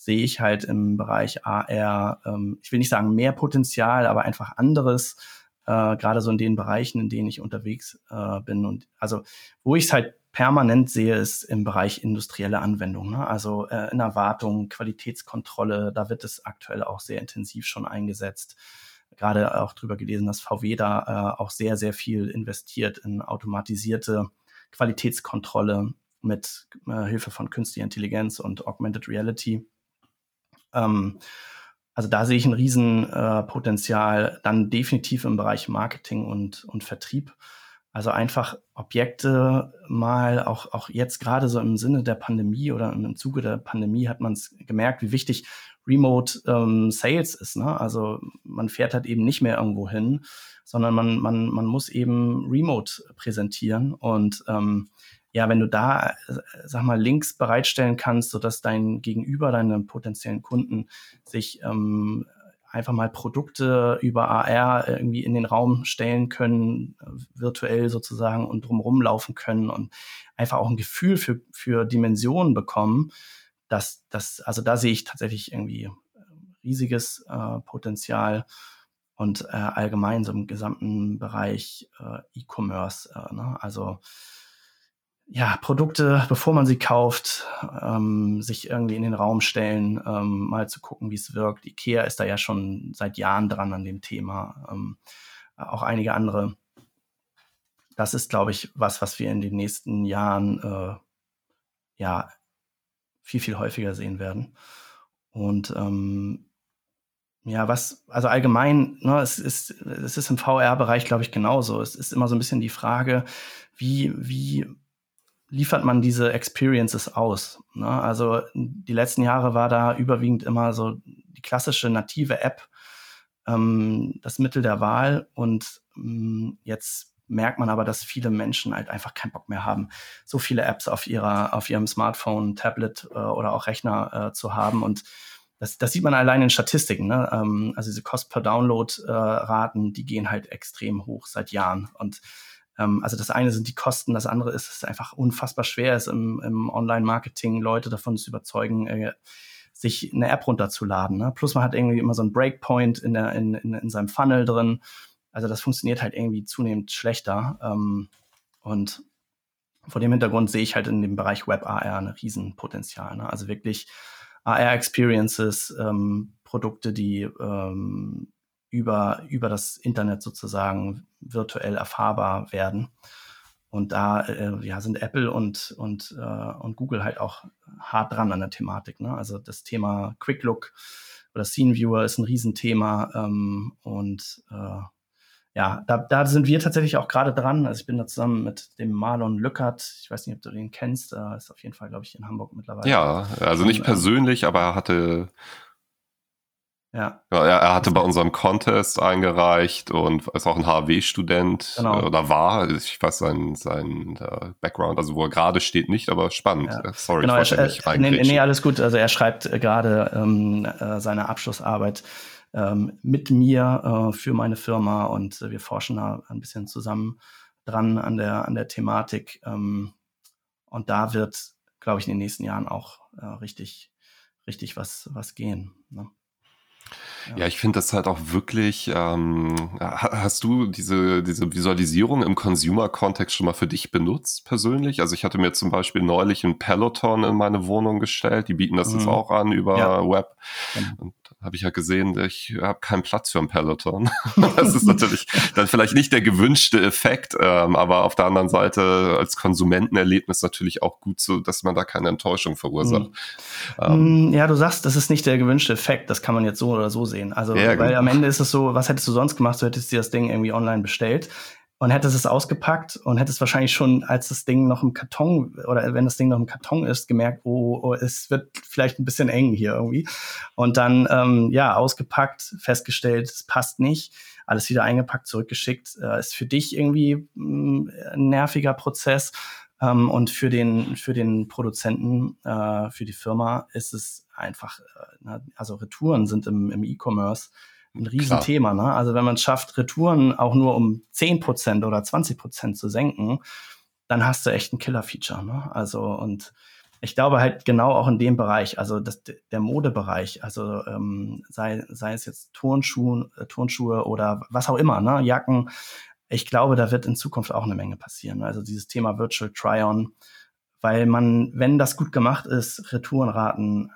sehe ich halt im Bereich AR, ähm, ich will nicht sagen mehr Potenzial, aber einfach anderes, äh, gerade so in den Bereichen, in denen ich unterwegs äh, bin. Und also, wo ich es halt permanent sehe, ist im Bereich industrielle Anwendung. Ne? Also äh, in Erwartung, Qualitätskontrolle, da wird es aktuell auch sehr intensiv schon eingesetzt. Gerade auch drüber gelesen, dass VW da äh, auch sehr, sehr viel investiert in automatisierte Qualitätskontrolle mit äh, Hilfe von künstlicher Intelligenz und Augmented Reality. Ähm, also da sehe ich ein Riesenpotenzial, äh, dann definitiv im Bereich Marketing und, und Vertrieb. Also einfach Objekte mal, auch, auch jetzt gerade so im Sinne der Pandemie oder im Zuge der Pandemie hat man es gemerkt, wie wichtig Remote ähm, Sales ist. Ne? Also man fährt halt eben nicht mehr irgendwo hin, sondern man, man, man muss eben Remote präsentieren. Und ähm, ja, wenn du da, äh, sag mal, Links bereitstellen kannst, sodass dein Gegenüber, deine potenziellen Kunden sich ähm, einfach mal Produkte über AR irgendwie in den Raum stellen können, virtuell sozusagen und drumherum laufen können und einfach auch ein Gefühl für, für Dimensionen bekommen, dass das, also da sehe ich tatsächlich irgendwie äh, riesiges äh, Potenzial und äh, allgemein so im gesamten Bereich äh, E-Commerce. Äh, ne? Also ja, Produkte, bevor man sie kauft, ähm, sich irgendwie in den Raum stellen, ähm, mal zu gucken, wie es wirkt. Ikea ist da ja schon seit Jahren dran an dem Thema. Ähm, auch einige andere. Das ist, glaube ich, was, was wir in den nächsten Jahren äh, ja viel, viel häufiger sehen werden. Und ähm, ja, was, also allgemein, ne, es ist, es ist im VR-Bereich, glaube ich, genauso. Es ist immer so ein bisschen die Frage, wie, wie liefert man diese Experiences aus. Ne? Also die letzten Jahre war da überwiegend immer so die klassische native App ähm, das Mittel der Wahl und ähm, jetzt merkt man aber, dass viele Menschen halt einfach keinen Bock mehr haben, so viele Apps auf ihrer, auf ihrem Smartphone, Tablet äh, oder auch Rechner äh, zu haben und das, das sieht man allein in Statistiken. Ne? Ähm, also diese Cost per Download-Raten, äh, die gehen halt extrem hoch seit Jahren. Und ähm, also das eine sind die Kosten, das andere ist, dass es einfach unfassbar schwer ist, im, im Online-Marketing Leute davon zu überzeugen, äh, sich eine App runterzuladen. Ne? Plus man hat irgendwie immer so einen Breakpoint in, der, in, in, in seinem Funnel drin. Also das funktioniert halt irgendwie zunehmend schlechter. Ähm, und vor dem Hintergrund sehe ich halt in dem Bereich Web AR ein Riesenpotenzial. Ne? Also wirklich AR-Experiences, ähm, Produkte, die ähm, über, über das Internet sozusagen virtuell erfahrbar werden. Und da äh, ja, sind Apple und, und, äh, und Google halt auch hart dran an der Thematik. Ne? Also das Thema Quick Look oder Scene Viewer ist ein Riesenthema. Ähm, und äh, ja, da, da sind wir tatsächlich auch gerade dran. Also ich bin da zusammen mit dem Marlon Lückert. Ich weiß nicht, ob du den kennst. Er ist auf jeden Fall, glaube ich, in Hamburg mittlerweile. Ja, also nicht ähm, persönlich, aber er hatte ja. ja er, hatte bei unserem Contest eingereicht und ist auch ein HW-Student genau. Äh, oder war, ich weiß sein, sein uh, Background, also wo er gerade steht, nicht, aber spannend. Ja. Sorry, genau, ich wollte nicht äh, nee, nee, alles gut. Also er schreibt äh, gerade ähm, äh, seine Abschlussarbeit ähm, mit mir äh, für meine Firma und äh, wir forschen da ein bisschen zusammen dran an der, an der Thematik. Ähm, und da wird, glaube ich, in den nächsten Jahren auch richtig, richtig was, was gehen. Ne? Ja, ich finde das halt auch wirklich, ähm, hast du diese, diese Visualisierung im Consumer-Kontext schon mal für dich benutzt, persönlich? Also ich hatte mir zum Beispiel neulich ein Peloton in meine Wohnung gestellt, die bieten das mhm. jetzt auch an über ja. Web. Mhm. Und habe ich ja gesehen, ich habe keinen Platz für ein Peloton. das ist natürlich dann vielleicht nicht der gewünschte Effekt, ähm, aber auf der anderen Seite als Konsumentenerlebnis natürlich auch gut so, dass man da keine Enttäuschung verursacht. Mhm. Ähm, ja, du sagst, das ist nicht der gewünschte Effekt, das kann man jetzt so oder so sehen. Also, ja, weil genau. am Ende ist es so, was hättest du sonst gemacht? Du hättest dir das Ding irgendwie online bestellt und hättest es ausgepackt und hättest wahrscheinlich schon, als das Ding noch im Karton oder wenn das Ding noch im Karton ist, gemerkt, oh, oh es wird vielleicht ein bisschen eng hier irgendwie. Und dann, ähm, ja, ausgepackt, festgestellt, es passt nicht, alles wieder eingepackt, zurückgeschickt, äh, ist für dich irgendwie mh, mm, ein nerviger Prozess. Ähm, und für den, für den Produzenten, äh, für die Firma ist es einfach, äh, also Retouren sind im, im E-Commerce ein Riesenthema. Ne? Also wenn man es schafft, Retouren auch nur um 10% oder 20% zu senken, dann hast du echt ein Killer-Feature. Ne? Also und ich glaube halt genau auch in dem Bereich, also das, der Modebereich, also ähm, sei, sei es jetzt Turnschuhe, äh, Turnschuhe oder was auch immer, ne? Jacken, ich glaube, da wird in Zukunft auch eine Menge passieren. Also dieses Thema Virtual Try-On, weil man, wenn das gut gemacht ist, Retourenraten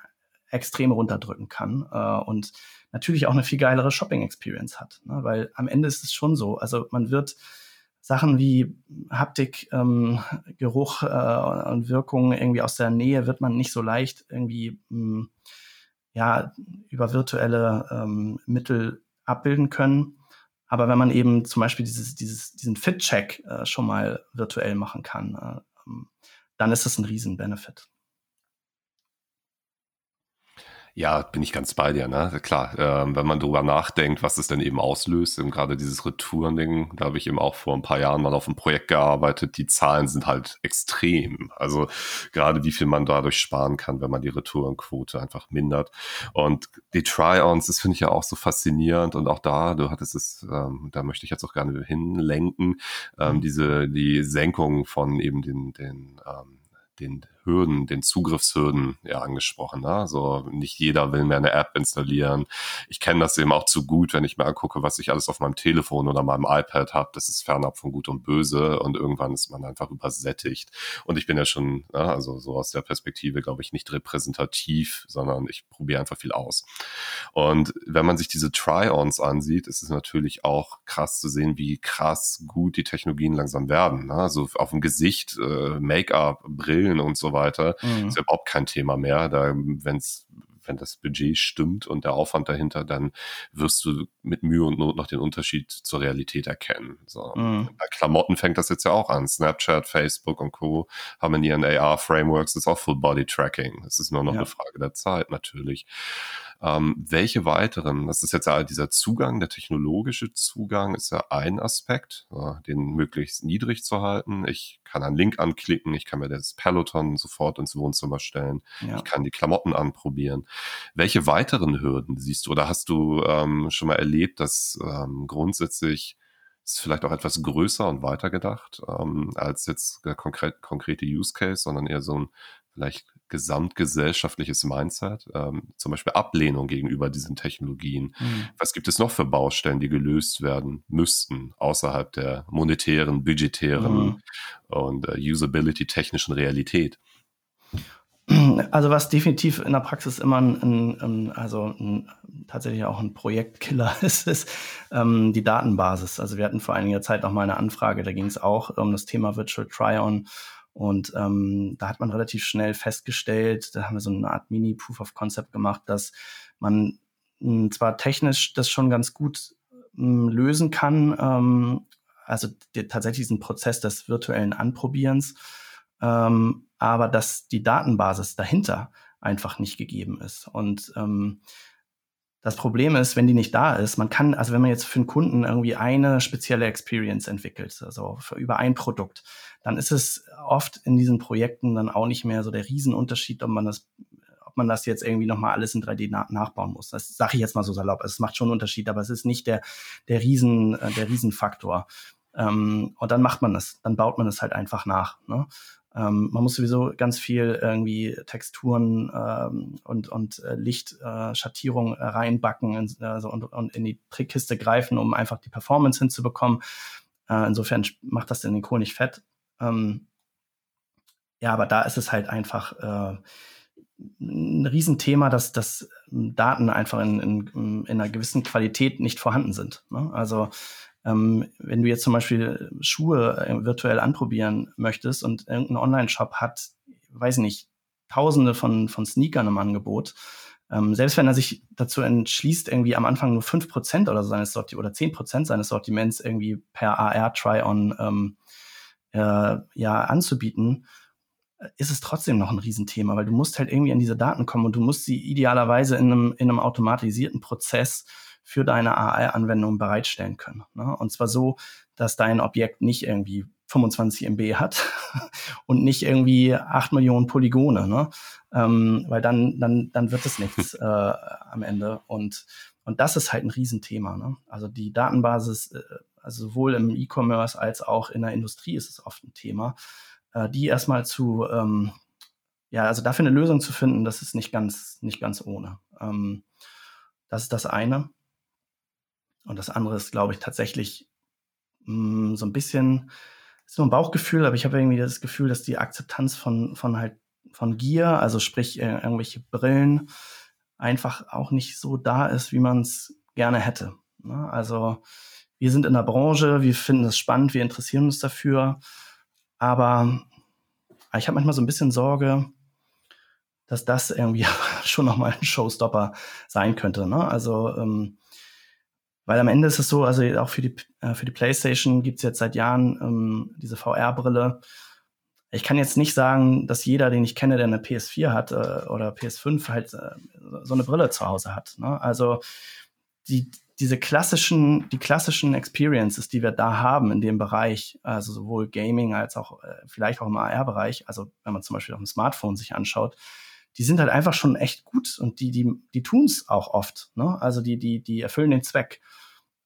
extrem runterdrücken kann äh, und natürlich auch eine viel geilere Shopping-Experience hat. Ne? Weil am Ende ist es schon so, also man wird Sachen wie Haptik, ähm, Geruch äh, und Wirkung irgendwie aus der Nähe wird man nicht so leicht irgendwie mh, hm, ja über virtuelle ähm, Mittel abbilden können. Aber wenn man eben zum Beispiel dieses, dieses, diesen Fit-Check äh, schon mal virtuell machen kann, äh, ähm, dann ist das ein Riesen-Benefit. Ja, bin ich ganz bei dir, ne? Klar, ähm, wenn man drüber nachdenkt, was es denn eben auslöst, und gerade dieses Retourending, da habe ich eben auch vor ein paar Jahren mal auf einem Projekt gearbeitet, die Zahlen sind halt extrem. Also gerade wie viel man dadurch sparen kann, wenn man die Retourenquote einfach mindert. Und die Try-Ons, das finde ich ja auch so faszinierend und auch da, du hattest es, ähm, da möchte ich jetzt auch gerne hinlenken, ähm, mhm. diese, die Senkung von eben den, den ähm, den Hürden, den Zugriffshürden ja angesprochen. Ne? Also nicht jeder will mehr eine App installieren. Ich kenne das eben auch zu gut, wenn ich mir angucke, was ich alles auf meinem Telefon oder meinem iPad habe. Das ist fernab von Gut und Böse und irgendwann ist man einfach übersättigt. Und ich bin ja schon, ne, also so aus der Perspektive, glaube ich, nicht repräsentativ, sondern ich probiere einfach viel aus. Und wenn man sich diese Try-Ons ansieht, ist es natürlich auch krass zu sehen, wie krass gut die Technologien langsam werden. Ne? Also auf dem Gesicht, äh, Make-up, Brillen und so weiter, mhm. ist ja überhaupt kein Thema mehr. Da, wenn es wenn das Budget stimmt und der Aufwand dahinter, dann wirst du mit Mühe und Not noch den Unterschied zur Realität erkennen. So. Mhm. Bei Klamotten fängt das jetzt ja auch an. Snapchat, Facebook und Co. haben in ihren AR-Frameworks das auch Full Body Tracking. Es ist nur noch ja. eine Frage der Zeit natürlich. Ähm, welche weiteren, das ist jetzt ja dieser Zugang, der technologische Zugang ist ja ein Aspekt, den möglichst niedrig zu halten. Ich kann einen Link anklicken, ich kann mir das Peloton sofort ins Wohnzimmer stellen, ja. ich kann die Klamotten anprobieren. Welche weiteren Hürden siehst du oder hast du ähm, schon mal erlebt, dass ähm, grundsätzlich ist vielleicht auch etwas größer und weiter gedacht ähm, als jetzt der konkret, konkrete Use Case, sondern eher so ein vielleicht gesamtgesellschaftliches Mindset, ähm, zum Beispiel Ablehnung gegenüber diesen Technologien. Mhm. Was gibt es noch für Baustellen, die gelöst werden müssten, außerhalb der monetären, budgetären mhm. und äh, Usability-technischen Realität? Also was definitiv in der Praxis immer ein, ein, ein also ein, tatsächlich auch ein Projektkiller ist, ist ähm, die Datenbasis. Also wir hatten vor einiger Zeit noch mal eine Anfrage, da ging es auch um das Thema Virtual Try-On und ähm, da hat man relativ schnell festgestellt, da haben wir so eine Art Mini-Proof of Concept gemacht, dass man mh, hm, zwar technisch das schon ganz gut mh, hm, lösen kann, ähm, also die, tatsächlich diesen Prozess des virtuellen Anprobierens, ähm, aber dass die Datenbasis dahinter einfach nicht gegeben ist. Und ähm, das Problem ist, wenn die nicht da ist, man kann, also wenn man jetzt für einen Kunden irgendwie eine spezielle Experience entwickelt, also für, über ein Produkt, dann ist es oft in diesen Projekten dann auch nicht mehr so der Riesenunterschied, ob man das ob man das jetzt irgendwie nochmal alles in 3D na nachbauen muss. Das sage ich jetzt mal so salopp. Es macht schon einen Unterschied, aber es ist nicht der, der, Riesen, äh, der Riesenfaktor. Ähm, und dann macht man das, dann baut man es halt einfach nach. Ne? Ähm, man muss sowieso ganz viel irgendwie Texturen ähm, und, und äh, Lichtschattierung äh, reinbacken in, also, und, und in die Trickkiste greifen, um einfach die Performance hinzubekommen. Äh, insofern macht das den Kohl nicht fett. Ähm, ja, aber da ist es halt einfach äh, ein Riesenthema, dass, dass Daten einfach in, in, in einer gewissen Qualität nicht vorhanden sind. Ne? Also ähm, wenn du jetzt zum Beispiel Schuhe äh, virtuell anprobieren möchtest und irgendein Online-Shop hat, weiß nicht, tausende von, von Sneakern im Angebot, ähm, selbst wenn er sich dazu entschließt, irgendwie am Anfang nur fünf Prozent oder so seines Sortiments oder zehn Prozent seines Sortiments irgendwie per AR-Try-On ähm, äh, ja, anzubieten, ist es trotzdem noch ein Riesenthema, weil du musst halt irgendwie an diese Daten kommen und du musst sie idealerweise in einem, in einem automatisierten Prozess für deine AI-Anwendung bereitstellen können. Ne? Und zwar so, dass dein Objekt nicht irgendwie 25 MB hat und nicht irgendwie 8 Millionen Polygone, ne? Ähm, weil dann, dann, dann wird es nichts äh, am Ende. Und, und das ist halt ein Riesenthema. Ne? Also die Datenbasis, äh, also sowohl im E-Commerce als auch in der Industrie ist es oft ein Thema, äh, die erstmal zu, ähm, ja, also dafür eine Lösung zu finden, das ist nicht ganz, nicht ganz ohne. Ähm, das ist das eine. Und das andere ist, glaube ich, tatsächlich mh, mm, so ein bisschen, ist nur ein Bauchgefühl, aber ich habe irgendwie das Gefühl, dass die Akzeptanz von, von halt, von Gier, also sprich äh, irgendwelche Brillen, einfach auch nicht so da ist, wie man es gerne hätte. Ne? Also wir sind in der Branche, wir finden es spannend, wir interessieren uns dafür, aber ich habe manchmal so ein bisschen Sorge, dass das irgendwie schon nochmal ein Showstopper sein könnte. Ne? Also ähm, weil am Ende ist es so, also auch für die, äh, für die PlayStation gibt es jetzt seit Jahren ähm, diese VR-Brille. Ich kann jetzt nicht sagen, dass jeder, den ich kenne, der eine PS4 hat äh, oder PS5, halt äh, so eine Brille zu Hause hat. Ne? Also die, diese klassischen, die klassischen Experiences, die wir da haben in dem Bereich, also sowohl Gaming als auch äh, vielleicht auch im AR-Bereich, also wenn man zum Beispiel auf dem Smartphone sich anschaut, die sind halt einfach schon echt gut und die, die, die tun es auch oft. Ne? Also die, die, die erfüllen den Zweck.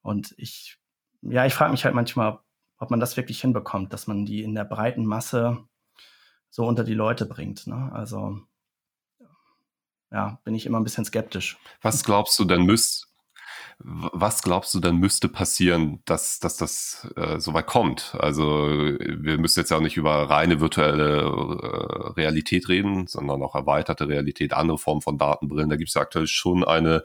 Und ich, ja, ich frage mich halt manchmal, ob man das wirklich hinbekommt, dass man die in der breiten Masse so unter die Leute bringt. Ne? Also ja, bin ich immer ein bisschen skeptisch. Was glaubst du denn müsst, Was glaubst du dann müsste passieren, dass, dass das äh, so weit kommt? Also wir müssen jetzt ja auch nicht über reine virtuelle äh, Realität reden, sondern auch erweiterte Realität, andere Formen von Datenbrillen. Da gibt es ja aktuell schon eine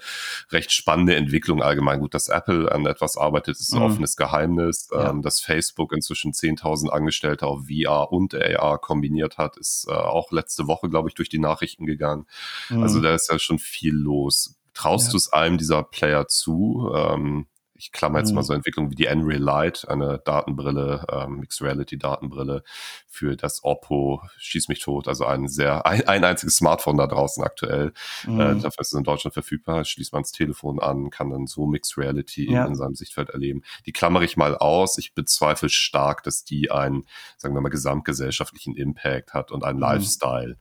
recht spannende Entwicklung allgemein. Gut, dass Apple an etwas arbeitet, ist ein mhm. offenes Geheimnis. Ja. Ähm, dass Facebook inzwischen 10.000 Angestellte auf VR und AR kombiniert hat, ist äh, auch letzte Woche, glaube ich, durch die Nachrichten gegangen. Also mhm. Also da ist ja schon viel los Traust ja. du es einem dieser Player zu? Ähm, ich klammer jetzt mhm. mal so Entwicklungen wie die Unreal Light, eine Datenbrille, ähm, Mixed Reality Datenbrille für das Oppo, schieß mich tot, also ein sehr, ein, ein einziges Smartphone da draußen aktuell. Mhm. Äh, dafür ist es in Deutschland verfügbar, schließt man das Telefon an, kann dann so Mixed Reality ja. in seinem Sichtfeld erleben. Die klammere ich mal aus. Ich bezweifle stark, dass die einen, sagen wir mal, gesamtgesellschaftlichen Impact hat und einen mhm. Lifestyle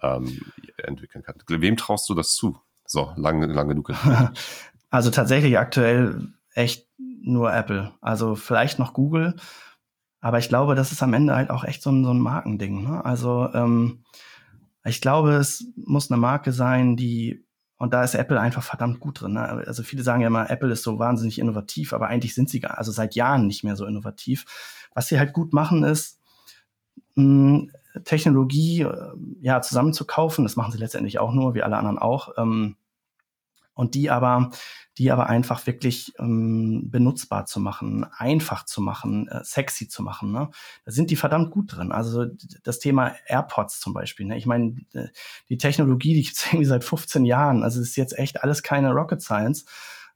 ähm, entwickeln kann. Wem traust du das zu? So, lang, lang genug. also tatsächlich aktuell echt nur Apple. Also vielleicht noch Google. Aber ich glaube, das ist am Ende halt auch echt so ein, so ein Markending. Ne? Also ähm, ich glaube, es muss eine Marke sein, die, und da ist Apple einfach verdammt gut drin. Ne? Also viele sagen ja immer, Apple ist so wahnsinnig innovativ, aber eigentlich sind sie gar, also seit Jahren nicht mehr so innovativ. Was sie halt gut machen, ist, mh, Technologie äh, ja zusammenzukaufen. Das machen sie letztendlich auch nur, wie alle anderen auch. Ähm, und die aber, die aber einfach wirklich ähm, benutzbar zu machen, einfach zu machen, äh, sexy zu machen. Ne? Da sind die verdammt gut drin. Also das Thema AirPods zum Beispiel. Ne? Ich meine, die Technologie, die gibt's irgendwie seit 15 Jahren. Also ist jetzt echt alles keine Rocket Science.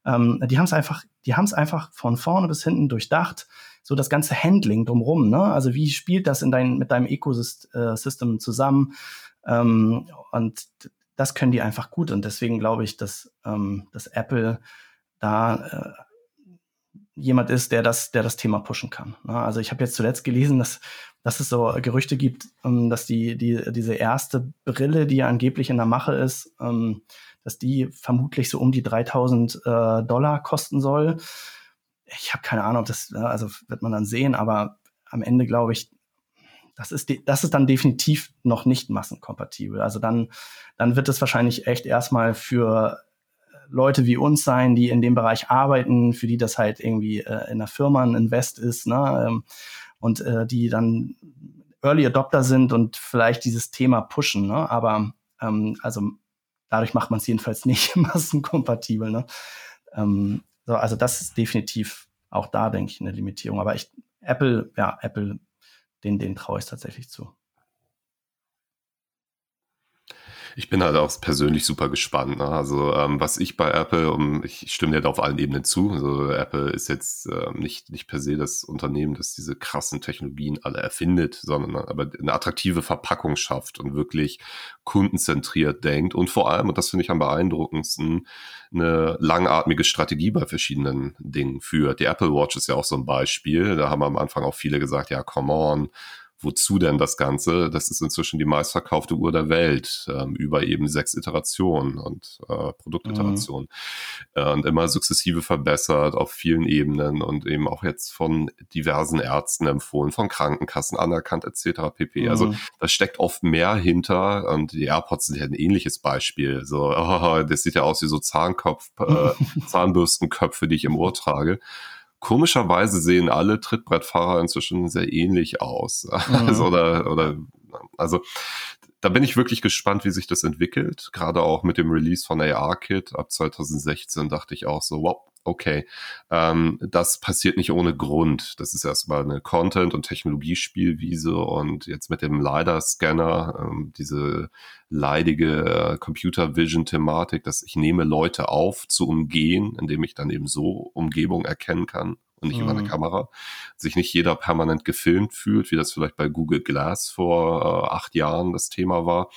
Ähm, die haben es einfach, die haben es einfach von vorne bis hinten durchdacht. So das ganze Handling drumrum. Ne? Also wie spielt das in dein, mit deinem Ecosystem äh, zusammen? Ähm, und das können die einfach gut. Und deswegen glaube ich, dass, ähm, dass Apple da äh, jemand ist, der das, der das Thema pushen kann. Ne? Also ich habe jetzt zuletzt gelesen, dass, dass es so Gerüchte gibt, ähm, dass die, die, diese erste Brille, die ja angeblich in der Mache ist, ähm, dass die vermutlich so um die 3000 äh, Dollar kosten soll. Ich habe keine Ahnung, das also wird man dann sehen, aber am Ende glaube ich, das ist, das ist dann definitiv noch nicht massenkompatibel. Also dann, dann wird es wahrscheinlich echt erstmal für Leute wie uns sein, die in dem Bereich arbeiten, für die das halt irgendwie äh, in der Firma ein Invest ist, ne? Ähm, und äh, die dann Early Adopter sind und vielleicht dieses Thema pushen, ne? Aber ähm, also dadurch macht man es jedenfalls nicht massenkompatibel, ne? Ähm, so, also das ist definitiv auch da, denke ich, eine Limitierung. Aber ich, Apple, ja, Apple den, den traue ich tatsächlich zu. Ich bin halt auch persönlich super gespannt. Ne? Also ähm, was ich bei Apple, um, ich stimme dir da auf allen Ebenen zu. Also Apple ist jetzt ähm, nicht, nicht per se das Unternehmen, das diese krassen Technologien alle erfindet, sondern aber eine attraktive Verpackung schafft und wirklich kundenzentriert denkt und vor allem, und das finde ich am beeindruckendsten, eine langatmige Strategie bei verschiedenen Dingen führt. Die Apple Watch ist ja auch so ein Beispiel. Da haben am Anfang auch viele gesagt, ja, come on, wozu denn das Ganze? Das ist inzwischen die meistverkaufte Uhr der Welt, ähm, über eben sechs Iterationen und äh, Produktiterationen. Mhm. Äh, und immer sukzessive verbessert auf vielen Ebenen und eben auch jetzt von diversen Ärzten empfohlen, von Krankenkassen anerkannt etc. pp. Also mhm. Also da steckt oft mehr hinter und die AirPods sind ja ein ähnliches Beispiel. So, oh, das sieht ja aus wie so Zahnkopf, äh, Zahnbürstenköpfe, die ich im Ohr trage. Komischerweise sehen alle Trittbrettfahrer inzwischen sehr ähnlich aus. Mhm. Also, oder, oder, also da bin ich wirklich gespannt, wie sich das entwickelt. Gerade auch mit dem Release von AR-Kit ab 2016 dachte ich auch so, wow, okay, ähm, das passiert nicht ohne Grund. Das ist erstmal eine Content- und Technologiespielwiese und jetzt mit dem LiDAR-Scanner, ähm, diese leidige äh, Computer-Vision-Thematik, dass ich nehme Leute auf zu umgehen, indem ich dann eben so Umgebung erkennen kann und nicht mhm. über eine mhm. Kamera. Sich nicht jeder permanent gefilmt fühlt, wie das vielleicht bei Google Glass vor äh, acht Jahren das Thema war.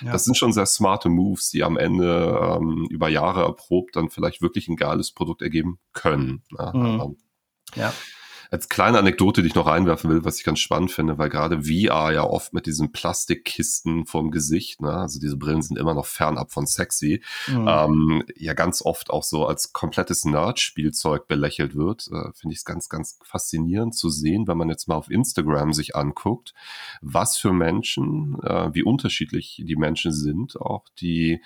Ja. Das sind schon sehr smarte Moves, die am Ende ähm, über Jahre erprobt dann vielleicht wirklich ein geiles Produkt ergeben können. Ja. Mhm. Ähm, ja als kleine Anekdote, die ich noch einwerfen will, was ich ganz spannend finde, weil gerade VR ja oft mit diesen Plastikkisten vorm Gesicht, ne, also diese Brillen sind immer noch fernab von sexy, mhm. ähm, ja ganz oft auch so als komplettes Nerd-Spielzeug belächelt wird, äh, finde ich es ganz, ganz faszinierend zu sehen, wenn man jetzt mal auf Instagram sich anguckt, was für Menschen, äh, wie unterschiedlich die Menschen sind, auch die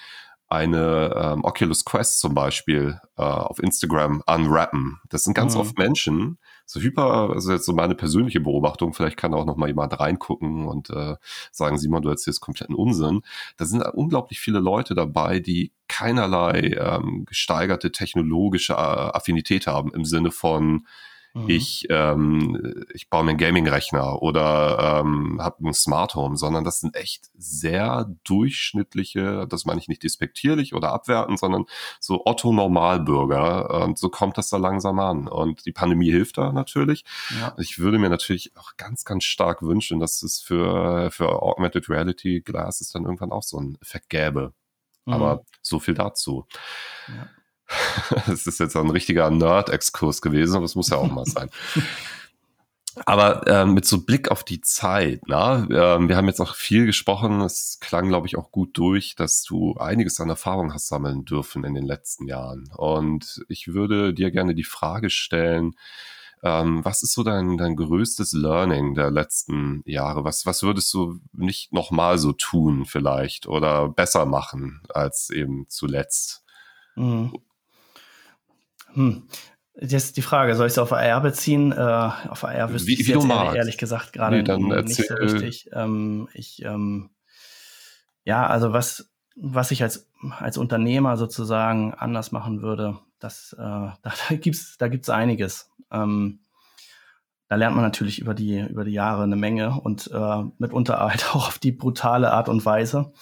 eine ähm, Oculus Quest zum Beispiel äh, auf Instagram unwrappen. Das sind ganz mhm. oft Menschen, so hyper, also jetzt so meine persönliche Beobachtung, vielleicht kann auch noch mal jemand reingucken und äh, sagen, Simon, du erzählst kompletten Unsinn. Da sind unglaublich viele Leute dabei, die keinerlei ähm, gesteigerte technologische äh, Affinität haben im Sinne von Mhm. Ich, ähm, ich baue mir einen Gaming-Rechner oder ähm, habe ein Smart Home, sondern das sind echt sehr durchschnittliche, das meine ich nicht despektierlich oder abwertend, sondern so Otto Normalbürger. Und so kommt das da langsam an. Und die Pandemie hilft da natürlich. Ja. Ich würde mir natürlich auch ganz, ganz stark wünschen, dass es für, für Augmented Reality Glasses dann irgendwann auch so einen Effekt gäbe. Mhm. Aber so viel dazu. Ja. Es ist jetzt ein richtiger Nerd-Exkurs gewesen, aber es muss ja auch mal sein. Aber äh, mit so Blick auf die Zeit, na, äh, wir haben jetzt auch viel gesprochen, es klang, glaube ich, auch gut durch, dass du einiges an Erfahrung hast sammeln dürfen in den letzten Jahren. Und ich würde dir gerne die Frage stellen, ähm, was ist so dein, dein größtes Learning der letzten Jahre? Was, was würdest du nicht nochmal so tun vielleicht oder besser machen als eben zuletzt? Mhm. Hm. Jetzt die Frage, soll ich es auf AR beziehen? Äh, auf AR wüsste ich jetzt ehrlich, ehrlich gesagt gerade nee, nicht so richtig. Ähm, ich, ähm, ja, also was, was ich als, als Unternehmer sozusagen anders machen würde, das, äh, da, da gibt's, da gibt's einiges. Ähm, da lernt man natürlich über die, über die Jahre eine Menge und äh, mitunter halt auch auf die brutale Art und Weise.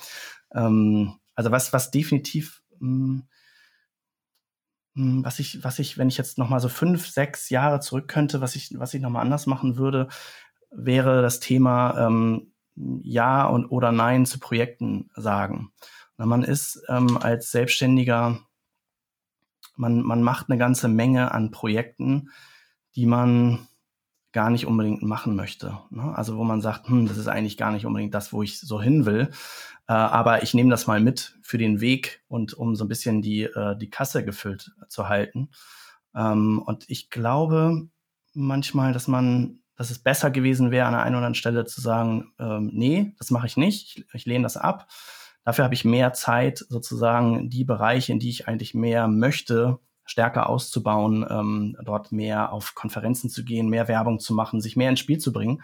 Ähm, also was, was definitiv mh, hm, was ich, was ich, wenn ich jetzt noch mal so fünf, sechs Jahre zurück könnte, was ich, was ich noch mal anders machen würde, wäre das Thema ähm, Ja und oder Nein zu Projekten sagen. Und man ist ähm, als Selbstständiger, man, man macht eine ganze Menge an Projekten, die man gar nicht unbedingt machen möchte. Ne? Also wo man sagt, hm, das ist eigentlich gar nicht unbedingt das, wo ich so hin will. Äh, aber ich nehme das mal mit für den Weg und um so ein bisschen die, äh, die Kasse gefüllt zu halten. Ähm, und ich glaube manchmal, dass man, dass es besser gewesen wäre, an der einen oder anderen Stelle zu sagen, ähm, nee, das mache ich nicht, ich, ich lehne das ab. Dafür habe ich mehr Zeit, sozusagen die Bereiche, in die ich eigentlich mehr möchte, stärker auszubauen, ähm, dort mehr auf Konferenzen zu gehen, mehr Werbung zu machen, sich mehr ins Spiel zu bringen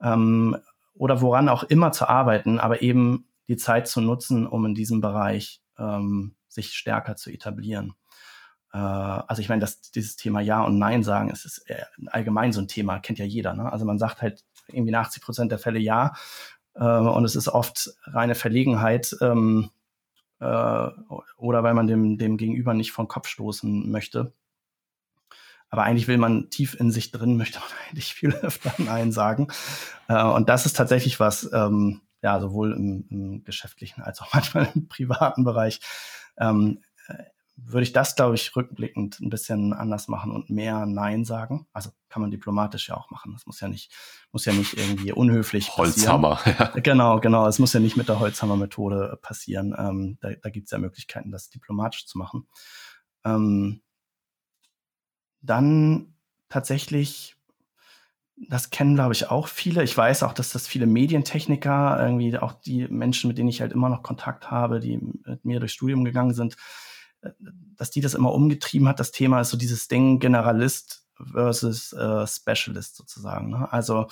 ähm, oder woran auch immer zu arbeiten, aber eben die Zeit zu nutzen, um in diesem Bereich ähm, sich stärker zu etablieren. Äh, also ich meine, dass dieses Thema Ja und Nein sagen, es ist allgemein so ein Thema, kennt ja jeder. Ne? Also man sagt halt irgendwie in 80 Prozent der Fälle Ja äh, und es ist oft reine Verlegenheit ähm, äh, oder weil man dem, dem Gegenüber nicht vom Kopf stoßen möchte. Aber eigentlich will man tief in sich drin, möchte man eigentlich viel öfter Nein sagen. Äh, und das ist tatsächlich was, ähm, ja, sowohl im, im geschäftlichen als auch manchmal im privaten Bereich, ähm, äh, würde ich das, glaube ich, rückblickend ein bisschen anders machen und mehr Nein sagen. Also kann man diplomatisch ja auch machen. Das muss ja nicht, muss ja nicht irgendwie unhöflich Holzhammer. passieren. Ja. Genau, genau. Es muss ja nicht mit der Holzhammer-Methode passieren. Ähm, da da gibt es ja Möglichkeiten, das diplomatisch zu machen. Ähm, dann tatsächlich das kennen, glaube ich, auch viele. Ich weiß auch, dass das viele Medientechniker, irgendwie auch die Menschen, mit denen ich halt immer noch Kontakt habe, die mit mir durchs Studium gegangen sind, dass die das immer umgetrieben hat. Das Thema ist so dieses Ding Generalist versus äh, Specialist sozusagen. Ne? Also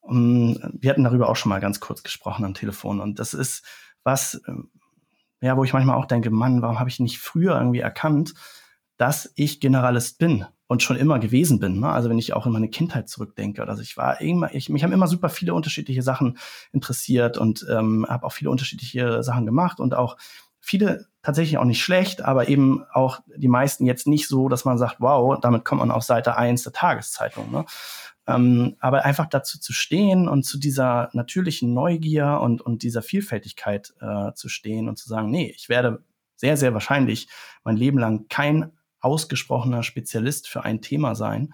um, wir hatten darüber auch schon mal ganz kurz gesprochen am Telefon und das ist was, äh, ja, wo ich manchmal auch denke, Mann, warum habe ich nicht früher irgendwie erkannt, dass ich Generalist bin und schon immer gewesen bin. Ne? Also wenn ich auch in meine Kindheit zurückdenke, also ich war immer, ich, mich haben immer super viele unterschiedliche Sachen interessiert und ähm, habe auch viele unterschiedliche Sachen gemacht und auch viele tatsächlich auch nicht schlecht, aber eben auch die meisten jetzt nicht so, dass man sagt, wow, damit kommt man auf Seite eins der Tageszeitung. Ne? Ähm, aber einfach dazu zu stehen und zu dieser natürlichen Neugier und, und dieser Vielfältigkeit äh, zu stehen und zu sagen, nee, ich werde sehr, sehr wahrscheinlich mein Leben lang kein ausgesprochener Spezialist für ein Thema sein.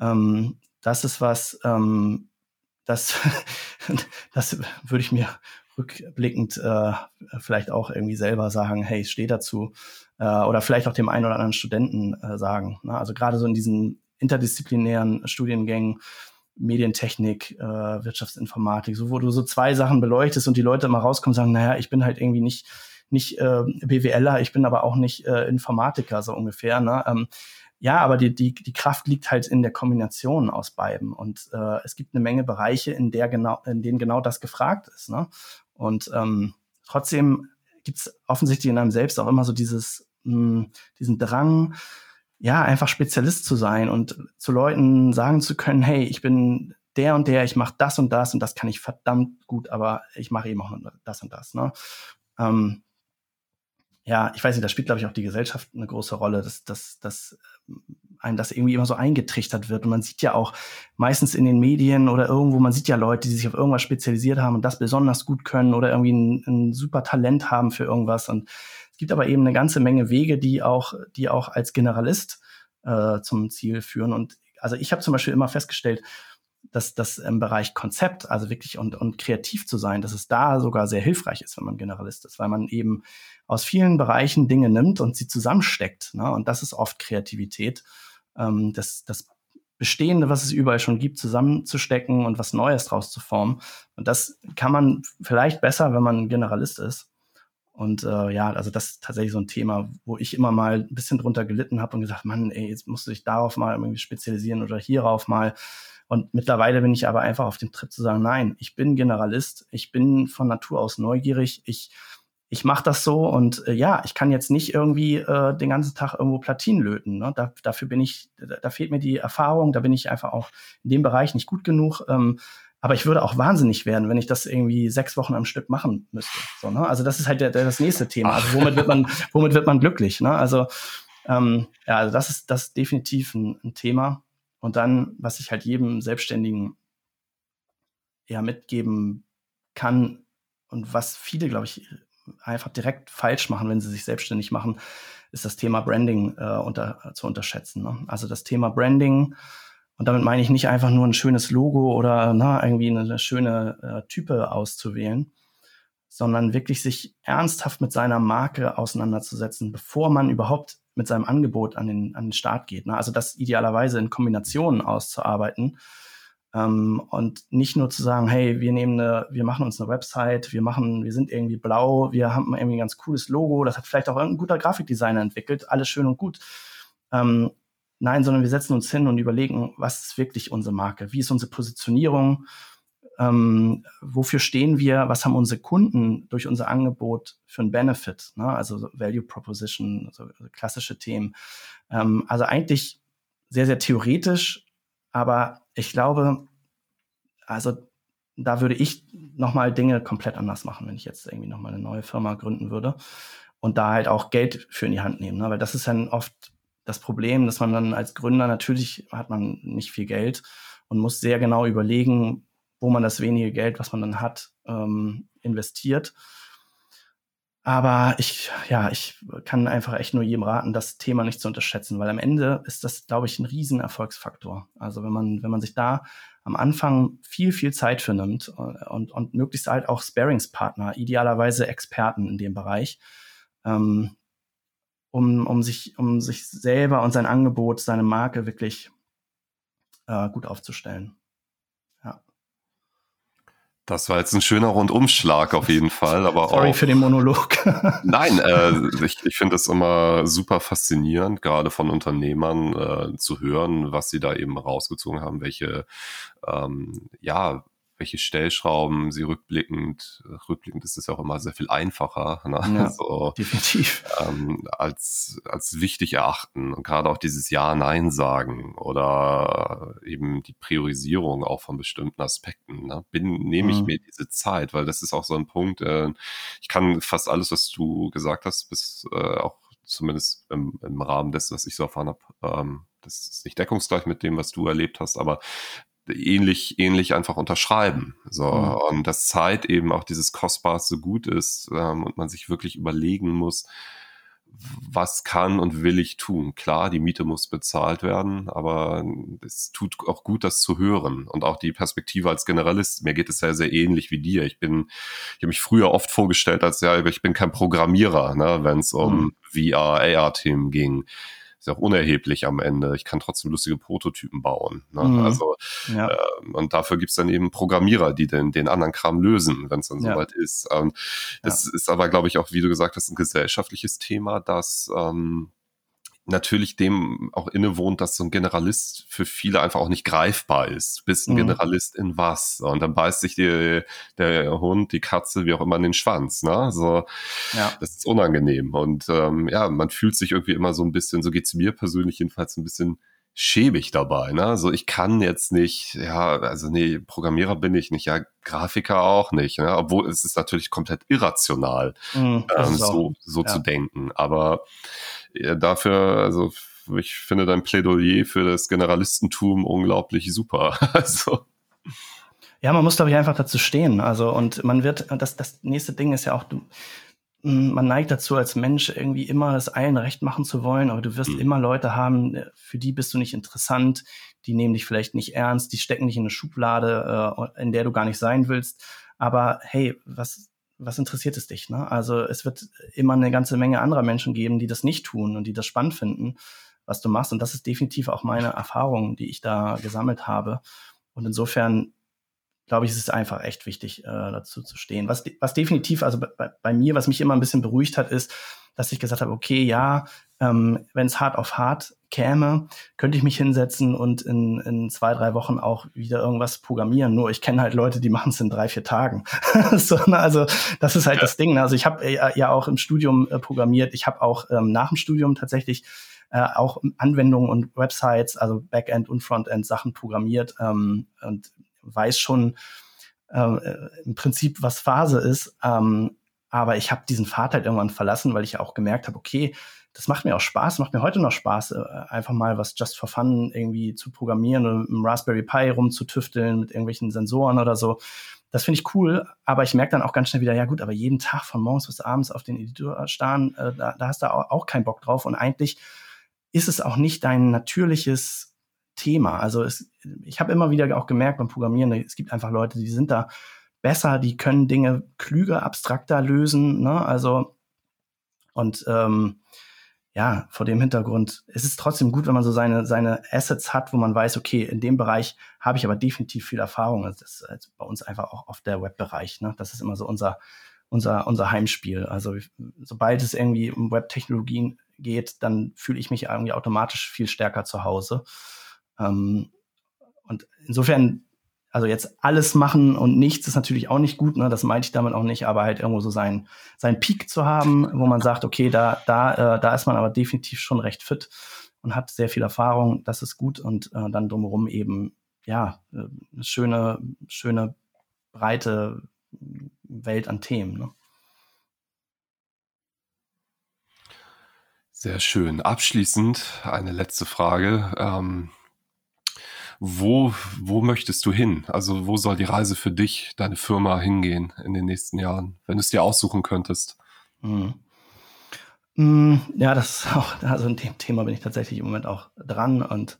Ähm, das ist was, ähm, das, das würde ich mir rückblickend äh, vielleicht auch irgendwie selber sagen, hey, ich stehe dazu. Äh, oder vielleicht auch dem einen oder anderen Studenten äh, sagen. Ne? Also gerade so in diesen interdisziplinären Studiengängen, Medientechnik, äh, Wirtschaftsinformatik, so wo du so zwei Sachen beleuchtest und die Leute immer rauskommen und sagen, naja, ich bin halt irgendwie nicht nicht äh, BWLer, ich bin aber auch nicht äh, Informatiker, so ungefähr. Ne? Ähm, ja, aber die, die, die Kraft liegt halt in der Kombination aus beiden. Und äh, es gibt eine Menge Bereiche, in, der genau, in denen genau das gefragt ist. Ne? Und ähm, trotzdem gibt es offensichtlich in einem selbst auch immer so dieses, mh, hm, diesen Drang, ja, einfach Spezialist zu sein und zu Leuten sagen zu können, hey, ich bin der und der, ich mache das und das und das kann ich verdammt gut, aber ich mache eben auch das und das. Ne? Ähm, ja, ich weiß nicht, da spielt, glaube ich, auch die Gesellschaft eine große Rolle, dass, dass, dass einem das irgendwie immer so eingetrichtert wird. Und man sieht ja auch meistens in den Medien oder irgendwo, man sieht ja Leute, die sich auf irgendwas spezialisiert haben und das besonders gut können oder irgendwie ein, ein super Talent haben für irgendwas. Und es gibt aber eben eine ganze Menge Wege, die auch, die auch als Generalist äh, zum Ziel führen. Und also ich habe zum Beispiel immer festgestellt, dass das im Bereich Konzept, also wirklich und, und kreativ zu sein, dass es da sogar sehr hilfreich ist, wenn man Generalist ist, weil man eben aus vielen Bereichen Dinge nimmt und sie zusammensteckt. Ne? Und das ist oft Kreativität, ähm, das, das Bestehende, was es überall schon gibt, zusammenzustecken und was Neues draus zu formen. Und das kann man vielleicht besser, wenn man Generalist ist. Und äh, ja, also das ist tatsächlich so ein Thema, wo ich immer mal ein bisschen drunter gelitten habe und gesagt, Mann, ey, jetzt musst du dich darauf mal irgendwie spezialisieren oder hierauf mal. Und mittlerweile bin ich aber einfach auf dem Trip zu sagen, nein, ich bin Generalist, ich bin von Natur aus neugierig, ich ich mache das so und äh, ja, ich kann jetzt nicht irgendwie äh, den ganzen Tag irgendwo Platinen löten. Ne? Da, dafür bin ich, da, da, fehlt mir die Erfahrung, da bin ich einfach auch in dem Bereich nicht gut genug. Ähm, aber ich würde auch wahnsinnig werden, wenn ich das irgendwie sechs Wochen am Stück machen müsste. So, ne? Also das ist halt der, der, das nächste Thema. Also womit wird man, womit wird man glücklich? Ne? Also ähm, ja, also das ist das ist definitiv ein, ein Thema. Und dann, was ich halt jedem Selbstständigen ja mitgeben kann und was viele, glaube ich, einfach direkt falsch machen, wenn sie sich selbstständig machen, ist das Thema Branding äh, unter, zu unterschätzen. Ne? Also das Thema Branding, und damit meine ich nicht einfach nur ein schönes Logo oder na, irgendwie eine, eine schöne äh, Type auszuwählen, sondern wirklich sich ernsthaft mit seiner Marke auseinanderzusetzen, bevor man überhaupt mit seinem Angebot an den, an den Start geht. Ne? Also das idealerweise in Kombinationen auszuarbeiten ähm, und nicht nur zu sagen, hey, wir nehmen eine, wir machen uns eine Website, wir machen, wir sind irgendwie blau, wir haben irgendwie ein ganz cooles Logo, das hat vielleicht auch irgendein guter Grafikdesigner entwickelt, alles schön und gut. Ähm, nein, sondern wir setzen uns hin und überlegen, was ist wirklich unsere Marke? Wie ist unsere Positionierung? Ähm, wofür stehen wir? Was haben unsere Kunden durch unser Angebot für einen Benefit? Ne? Also Value Proposition, so klassische Themen. Ähm, also eigentlich sehr, sehr theoretisch, aber ich glaube, also da würde ich nochmal Dinge komplett anders machen, wenn ich jetzt irgendwie nochmal eine neue Firma gründen würde und da halt auch Geld für in die Hand nehmen. Ne? Weil das ist dann oft das Problem, dass man dann als Gründer natürlich hat man nicht viel Geld und muss sehr genau überlegen, wo man das wenige Geld, was man dann hat, ähm, investiert. Aber ich, ja, ich kann einfach echt nur jedem raten, das Thema nicht zu unterschätzen, weil am Ende ist das, glaube ich, ein riesen Erfolgsfaktor. Also wenn man, wenn man sich da am Anfang viel, viel Zeit für nimmt und, und möglichst halt auch Sparingspartner, idealerweise Experten in dem Bereich, ähm, um, um, sich, um sich selber und sein Angebot, seine Marke wirklich äh, gut aufzustellen. Das war jetzt ein schöner Rundumschlag auf jeden Fall. Aber Sorry auch, für den Monolog. Nein, äh, ich, ich finde es immer super faszinierend, gerade von Unternehmern äh, zu hören, was sie da eben rausgezogen haben, welche ähm, ja welche Stellschrauben sie rückblickend, rückblickend ist es ja auch immer sehr viel einfacher, ne? ja, also, definitiv. Ähm, als, als wichtig erachten und gerade auch dieses Ja-Nein sagen oder eben die Priorisierung auch von bestimmten Aspekten. Ne? Bin, nehme ich mhm. mir diese Zeit, weil das ist auch so ein Punkt, äh, ich kann fast alles, was du gesagt hast, bis äh, auch zumindest im, im Rahmen dessen, was ich so erfahren habe, ähm, das ist nicht deckungsgleich mit dem, was du erlebt hast, aber ähnlich, ähnlich einfach unterschreiben. So, mhm. und dass Zeit eben auch dieses Kostbarste Gut ist ähm, und man sich wirklich überlegen muss, was kann und will ich tun? Klar, die Miete muss bezahlt werden, aber es tut auch gut, das zu hören. Und auch die Perspektive als Generalist, mir geht es sehr, sehr ähnlich wie dir. Ich bin, ich habe mich früher oft vorgestellt als ja, ich bin kein Programmierer, ne, wenn es um mhm. VR, AR-Themen ging ist auch unerheblich am Ende. Ich kann trotzdem lustige Prototypen bauen. Ne? Mhm. Also ja. äh, und dafür gibt's dann eben Programmierer, die den, den anderen Kram lösen, wenn es dann ja. soweit ist. Ähm, das ja. ist aber, glaube ich, auch, wie du gesagt hast, ein gesellschaftliches Thema, dass ähm, natürlich dem auch innewohnt, dass so ein Generalist für viele einfach auch nicht greifbar ist. Du bist ein mhm. Generalist in was? Und dann beißt sich die, der Hund, die Katze, wie auch immer, in den Schwanz. Ne? So, ja. Das ist unangenehm. Und ähm, ja, man fühlt sich irgendwie immer so ein bisschen, so geht's mir persönlich jedenfalls ein bisschen schäbig dabei. Ne? Also ich kann jetzt nicht, ja, also nee, Programmierer bin ich nicht, ja, Grafiker auch nicht, ne? obwohl es ist natürlich komplett irrational, mm, ähm, so, so ja. zu denken. Aber ja, dafür, also ich finde dein Plädoyer für das Generalistentum unglaublich super. also. Ja, man muss, glaube ich, einfach dazu stehen. Also, und man wird, das, das nächste Ding ist ja auch, du, man neigt dazu, als Mensch irgendwie immer das allen recht machen zu wollen, aber du wirst mhm. immer Leute haben, äh, für die bist du nicht interessant, die nehmen dich vielleicht nicht ernst, die stecken dich in eine Schublade, äh, in der du gar nicht sein willst. Aber hey, was, was interessiert es dich? Ne? Also es wird immer eine ganze Menge anderer Menschen geben, die das nicht tun und die das spannend finden, was du machst. Und das ist definitiv auch meine Erfahrung, die ich da gesammelt habe. Und insofern glaube ich, ist es einfach echt wichtig, äh, dazu zu stehen. Was, was definitiv, also bei, bei mir, was mich immer ein bisschen beruhigt hat, ist, dass ich gesagt habe, okay, ja, ähm, wenn es hart auf hart käme, könnte ich mich hinsetzen und in, in zwei, drei Wochen auch wieder irgendwas programmieren. Nur ich kenne halt Leute, die machen es in drei, vier Tagen. so, ne, also das ist halt ja. das Ding. Ne? Also ich habe äh, ja auch im Studium äh, programmiert. Ich habe auch ähm, nach dem Studium tatsächlich äh, auch Anwendungen und Websites, also Backend und Frontend Sachen programmiert ähm, und weiß schon äh, im Prinzip, was Phase ist. Ähm, aber ich habe diesen Pfad halt irgendwann verlassen, weil ich auch gemerkt habe, okay, das macht mir auch Spaß, macht mir heute noch Spaß, äh, einfach mal was just for fun irgendwie zu programmieren oder einem Raspberry Pi rumzutüfteln mit irgendwelchen Sensoren oder so. Das finde ich cool, aber ich merke dann auch ganz schnell wieder, ja gut, aber jeden Tag von morgens bis abends auf den Editor starren, äh, da, da, hast du auch, auch keinen Bock drauf und eigentlich ist es auch nicht dein natürliches Thema. Also es, ich habe immer wieder auch gemerkt beim Programmieren, es gibt einfach Leute, die sind da besser, die können Dinge klüger, abstrakter lösen. Ne? Also und ähm, ja, vor dem Hintergrund ist es trotzdem gut, wenn man so seine, seine Assets hat, wo man weiß, okay, in dem Bereich habe ich aber definitiv viel Erfahrung. Das ist also bei uns einfach auch auf der Webbereich. Ne? Das ist immer so unser, unser, unser Heimspiel. Also sobald es irgendwie um Webtechnologien geht, dann fühle ich mich irgendwie automatisch viel stärker zu Hause. Ähm, und insofern, also jetzt alles machen und nichts ist natürlich auch nicht gut, ne? das meinte ich damit auch nicht, aber halt irgendwo so sein, sein Peak zu haben, wo man sagt, okay, da, da, äh, da ist man aber definitiv schon recht fit und hat sehr viel Erfahrung, das ist gut und äh, dann drumherum eben, ja, äh, eine schöne, schöne, breite Welt an Themen. Ne? Sehr schön. Abschließend eine letzte Frage. Ähm, wo, wo möchtest du hin? Also wo soll die Reise für dich, deine Firma hingehen in den nächsten Jahren, wenn du es dir aussuchen könntest? Mhm. Ja, das ist auch, also in dem Thema bin ich tatsächlich im Moment auch dran und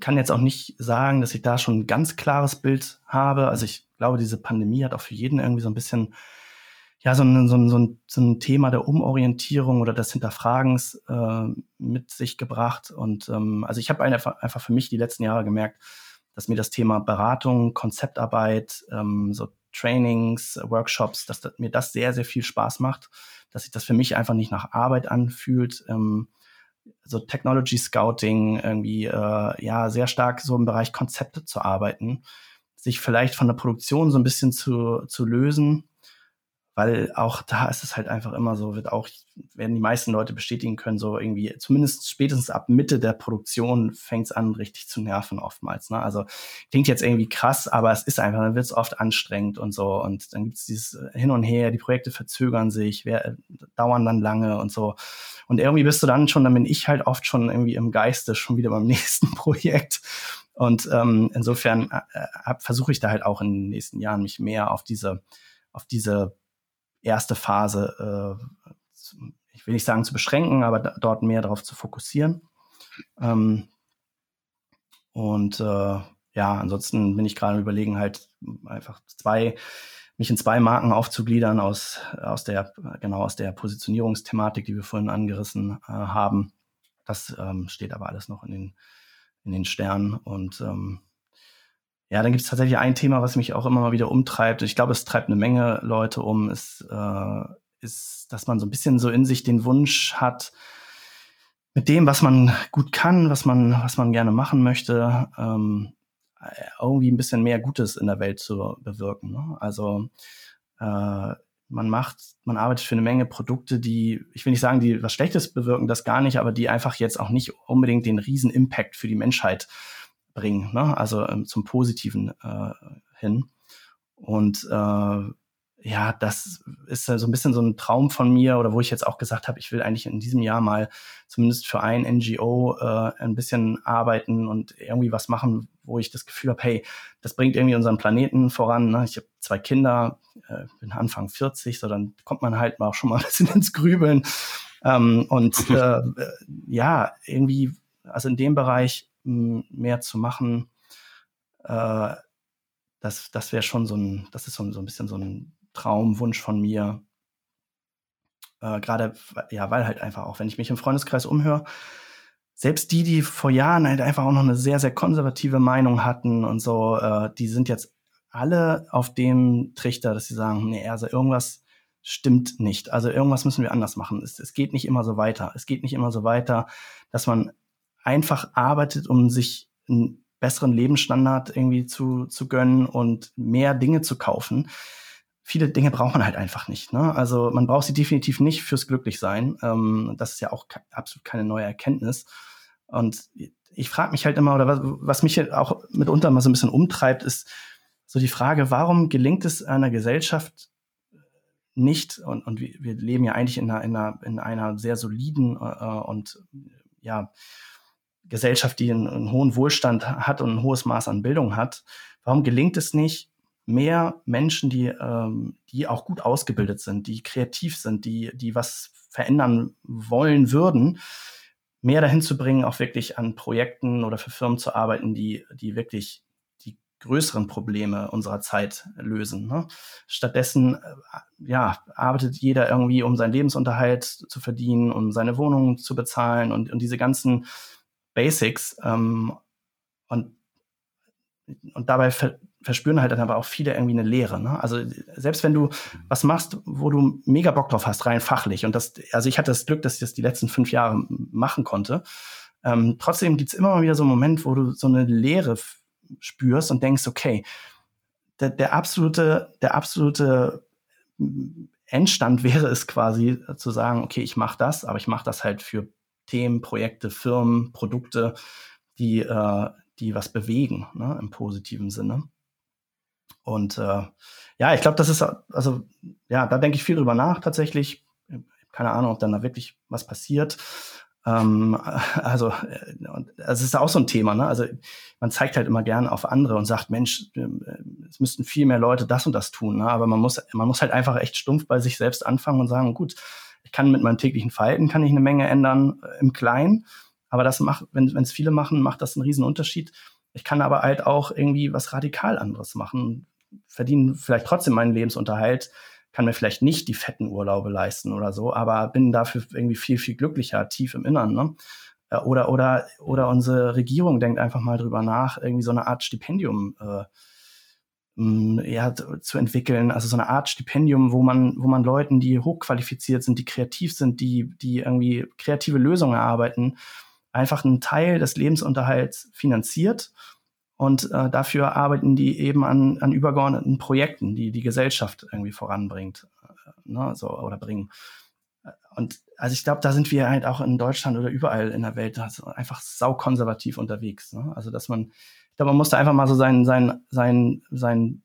kann jetzt auch nicht sagen, dass ich da schon ein ganz klares Bild habe. Also ich glaube, diese Pandemie hat auch für jeden irgendwie so ein bisschen ja, so ein, so ein, so ein, so ein Thema der Umorientierung oder des Hinterfragens äh, mit sich gebracht. Und ähm, also ich habe einfach, einfach für mich die letzten Jahre gemerkt, dass mir das Thema Beratung, Konzeptarbeit, ähm, so Trainings, Workshops, dass, dass mir das sehr, sehr viel Spaß macht, dass sich das für mich einfach nicht nach Arbeit anfühlt. Ähm, so Technology Scouting, irgendwie äh, ja sehr stark so im Bereich Konzepte zu arbeiten, sich vielleicht von der Produktion so ein bisschen zu, zu lösen weil auch da ist es halt einfach immer so, wird auch, werden die meisten Leute bestätigen können, so irgendwie, zumindest spätestens ab Mitte der Produktion fängt es an, richtig zu nerven oftmals. Ne? Also klingt jetzt irgendwie krass, aber es ist einfach, dann wird es oft anstrengend und so. Und dann gibt es dieses Hin und Her, die Projekte verzögern sich, wer, dauern dann lange und so. Und irgendwie bist du dann schon, dann bin ich halt oft schon irgendwie im Geiste schon wieder beim nächsten Projekt. Und ähm, insofern äh, äh versuche ich da halt auch in den nächsten Jahren mich mehr auf diese, auf diese erste Phase, äh, ich will nicht sagen zu beschränken, aber dort mehr darauf zu fokussieren. Ähm, und äh, ja, ansonsten bin ich gerade überlegen, halt einfach zwei, mich in zwei Marken aufzugliedern aus, aus der, genau aus der Positionierungsthematik, die wir vorhin angerissen äh, haben. das ähm, steht aber alles noch in den, in den Sternen. Und ähm, ja, dann gibt es tatsächlich ein Thema, was mich auch immer mal wieder umtreibt. Ich glaube, es treibt eine Menge Leute um, ist, äh, ist, dass man so ein bisschen so in sich den Wunsch hat, mit dem, was man gut kann, was man, was man gerne machen möchte, ähm, irgendwie ein bisschen mehr Gutes in der Welt zu bewirken. Ne? Also äh, man macht, man arbeitet für eine Menge Produkte, die, ich will nicht sagen, die was Schlechtes bewirken, das gar nicht, aber die einfach jetzt auch nicht unbedingt den riesen Impact für die Menschheit bringen, ne? also ähm, zum Positiven äh, hin. Und äh, ja, das ist so ein bisschen so ein Traum von mir oder wo ich jetzt auch gesagt habe, ich will eigentlich in diesem Jahr mal zumindest für ein NGO äh, ein bisschen arbeiten und irgendwie was machen, wo ich das Gefühl habe, hey, das bringt irgendwie unseren Planeten voran. Ne? Ich habe zwei Kinder, äh, bin Anfang 40, so dann kommt man halt mal auch schon mal ein bisschen ins Grübeln. Ähm, und äh, ja, irgendwie, also in dem Bereich mehr zu machen, äh, das, das wäre schon so ein, das ist so, so ein bisschen so ein Traumwunsch von mir. Äh, Gerade, ja, weil halt einfach auch, wenn ich mich im Freundeskreis umhöre, selbst die, die vor Jahren halt einfach auch noch eine sehr, sehr konservative Meinung hatten und so, äh, die sind jetzt alle auf dem Trichter, dass sie sagen, nee, also irgendwas stimmt nicht. Also irgendwas müssen wir anders machen. Es, es geht nicht immer so weiter. Es geht nicht immer so weiter, dass man einfach arbeitet, um sich einen besseren Lebensstandard irgendwie zu, zu gönnen und mehr Dinge zu kaufen viele Dinge braucht man halt einfach nicht. Ne? Also man braucht sie definitiv nicht fürs Glücklichsein. Ähm, das ist ja auch absolut keine neue Erkenntnis. Und ich frage mich halt immer, oder was, was mich auch mitunter mal so ein bisschen umtreibt, ist so die Frage, warum gelingt es einer Gesellschaft nicht, und, und wir leben ja eigentlich in einer, in einer, in einer sehr soliden äh, und ja, Gesellschaft, die einen, einen hohen Wohlstand hat und ein hohes Maß an Bildung hat, warum gelingt es nicht, mehr Menschen, die, ähm, die auch gut ausgebildet sind, die kreativ sind, die, die was verändern wollen würden, mehr dahin zu bringen, auch wirklich an Projekten oder für Firmen zu arbeiten, die, die wirklich die größeren Probleme unserer Zeit lösen. Ne? Stattdessen äh, ja, arbeitet jeder irgendwie, um seinen Lebensunterhalt zu verdienen, um seine Wohnung zu bezahlen und, und diese ganzen Basics. Ähm, und, und dabei ver verspüren halt dann aber auch viele irgendwie eine Leere. Ne? Also selbst wenn du was machst, wo du mega Bock drauf hast, rein fachlich, und das, also ich hatte das Glück, dass ich das die letzten fünf Jahre machen konnte, ähm, trotzdem gibt's immer mal wieder so einen Moment, wo du so eine Leere spürst und denkst, okay, der, der absolute, der absolute Endstand wäre es quasi zu sagen, okay, ich mache das, aber ich mache das halt für Themen, Projekte, Firmen, Produkte, die, äh, die was bewegen, ne, im positiven Sinne. Und äh, ja, ich glaube, das ist, also ja, da denke ich viel drüber nach tatsächlich. Keine Ahnung, ob dann da wirklich was passiert. Ähm, also, äh, es ist auch so ein Thema, ne? Also man zeigt halt immer gern auf andere und sagt, Mensch, äh, es müssten viel mehr Leute das und das tun. Ne? Aber man muss, man muss halt einfach echt stumpf bei sich selbst anfangen und sagen, gut, ich kann mit meinem täglichen Verhalten kann ich eine Menge ändern äh, im Kleinen. Aber das macht, wenn es viele machen, macht das einen riesen Unterschied. Ich kann aber halt auch irgendwie was radikal anderes machen verdiene vielleicht trotzdem meinen Lebensunterhalt, kann mir vielleicht nicht die fetten Urlaube leisten oder so, aber bin dafür irgendwie viel, viel glücklicher, tief im Innern. Ne? Äh, oder, oder, oder unsere Regierung denkt einfach mal drüber nach, irgendwie so eine Art Stipendium äh, ja, zu entwickeln, also so eine Art Stipendium, wo man, wo man Leuten, die hochqualifiziert sind, die kreativ sind, die, die irgendwie kreative Lösungen erarbeiten, einfach einen Teil des Lebensunterhalts finanziert und äh, dafür arbeiten die eben an, an übergeordneten Projekten, die die Gesellschaft irgendwie voranbringt äh, ne, so, oder bringen. Und also ich glaube, da sind wir halt auch in Deutschland oder überall in der Welt also einfach saukonservativ unterwegs. Ne? Also dass man, ich glaube, man muss da einfach mal so sein, sein, sein, sein,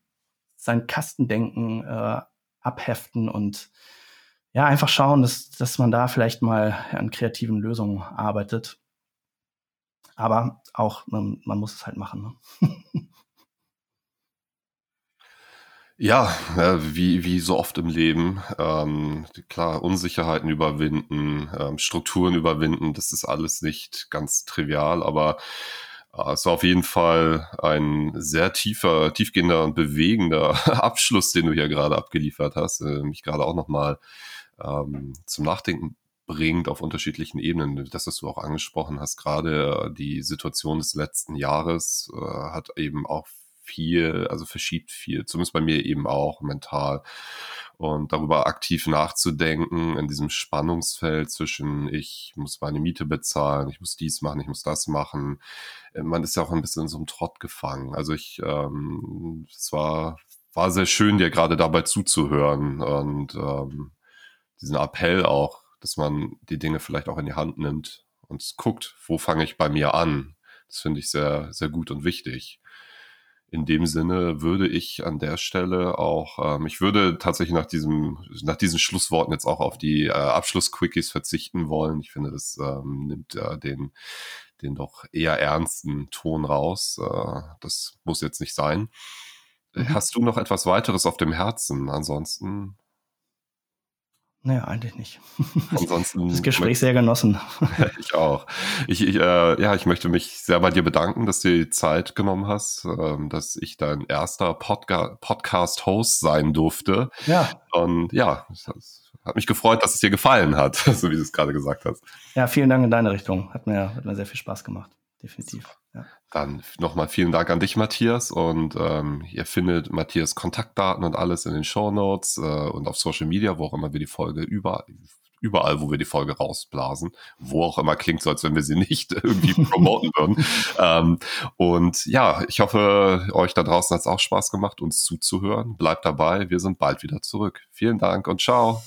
sein Kastendenken äh, abheften und ja, einfach schauen, dass, dass man da vielleicht mal an kreativen Lösungen arbeitet. Aber auch, man, man muss es halt machen. Ne? Ja, wie, wie so oft im Leben. Ähm, klar, Unsicherheiten überwinden, ähm, Strukturen überwinden, das ist alles nicht ganz trivial, aber äh, es war auf jeden Fall ein sehr tiefer, tiefgehender und bewegender Abschluss, den du hier gerade abgeliefert hast. Äh, mich gerade auch nochmal ähm, zum Nachdenken bringt auf unterschiedlichen Ebenen. Das, was du auch angesprochen hast, gerade die Situation des letzten Jahres äh, hat eben auch viel, also verschiebt viel, zumindest bei mir eben auch mental. Und darüber aktiv nachzudenken in diesem Spannungsfeld zwischen ich muss meine Miete bezahlen, ich muss dies machen, ich muss das machen. Äh, man ist ja auch ein bisschen in so einem Trott gefangen. Also ich, ähm, es war, war sehr schön, dir gerade dabei zuzuhören und ähm, diesen Appell auch, dass man die Dinge vielleicht auch in die Hand nimmt und guckt, wo fange ich bei mir an. Das finde ich sehr, sehr gut und wichtig in dem Sinne würde ich an der Stelle auch, ähm, ich würde tatsächlich nach diesem, nach diesen Schlussworten jetzt auch auf die äh, Abschlussquickies verzichten wollen. Ich finde, das ähm, nimmt äh, den, den doch eher ernsten Ton raus. Äh, das muss jetzt nicht sein. Mhm. Hast du noch etwas weiteres auf dem Herzen? Ansonsten naja, eigentlich nicht. Ansonsten das Gespräch sehr genossen. ich auch. Ich, ich äh, ja, ich möchte mich sehr bei dir bedanken, dass du die Zeit genommen hast, ähm, dass ich dein erster Podca Podcast-Host sein durfte. Ja. Und ja, es hat mich gefreut, dass es dir gefallen hat, so wie du es gerade gesagt hast. Ja, vielen Dank in deine Richtung. Hat mir, hat mir sehr viel Spaß gemacht. Definitiv. Ja. Dann nochmal vielen Dank an dich, Matthias. Und ähm, ihr findet Matthias Kontaktdaten und alles in den Show Notes äh, und auf Social Media, wo auch immer wir die Folge über, überall, wo wir die Folge rausblasen, wo auch immer klingt so, als wenn wir sie nicht irgendwie promoten würden. Ähm, und ja, ich hoffe, euch da draußen hat es auch Spaß gemacht, uns zuzuhören. Bleibt dabei, wir sind bald wieder zurück. Vielen Dank und ciao.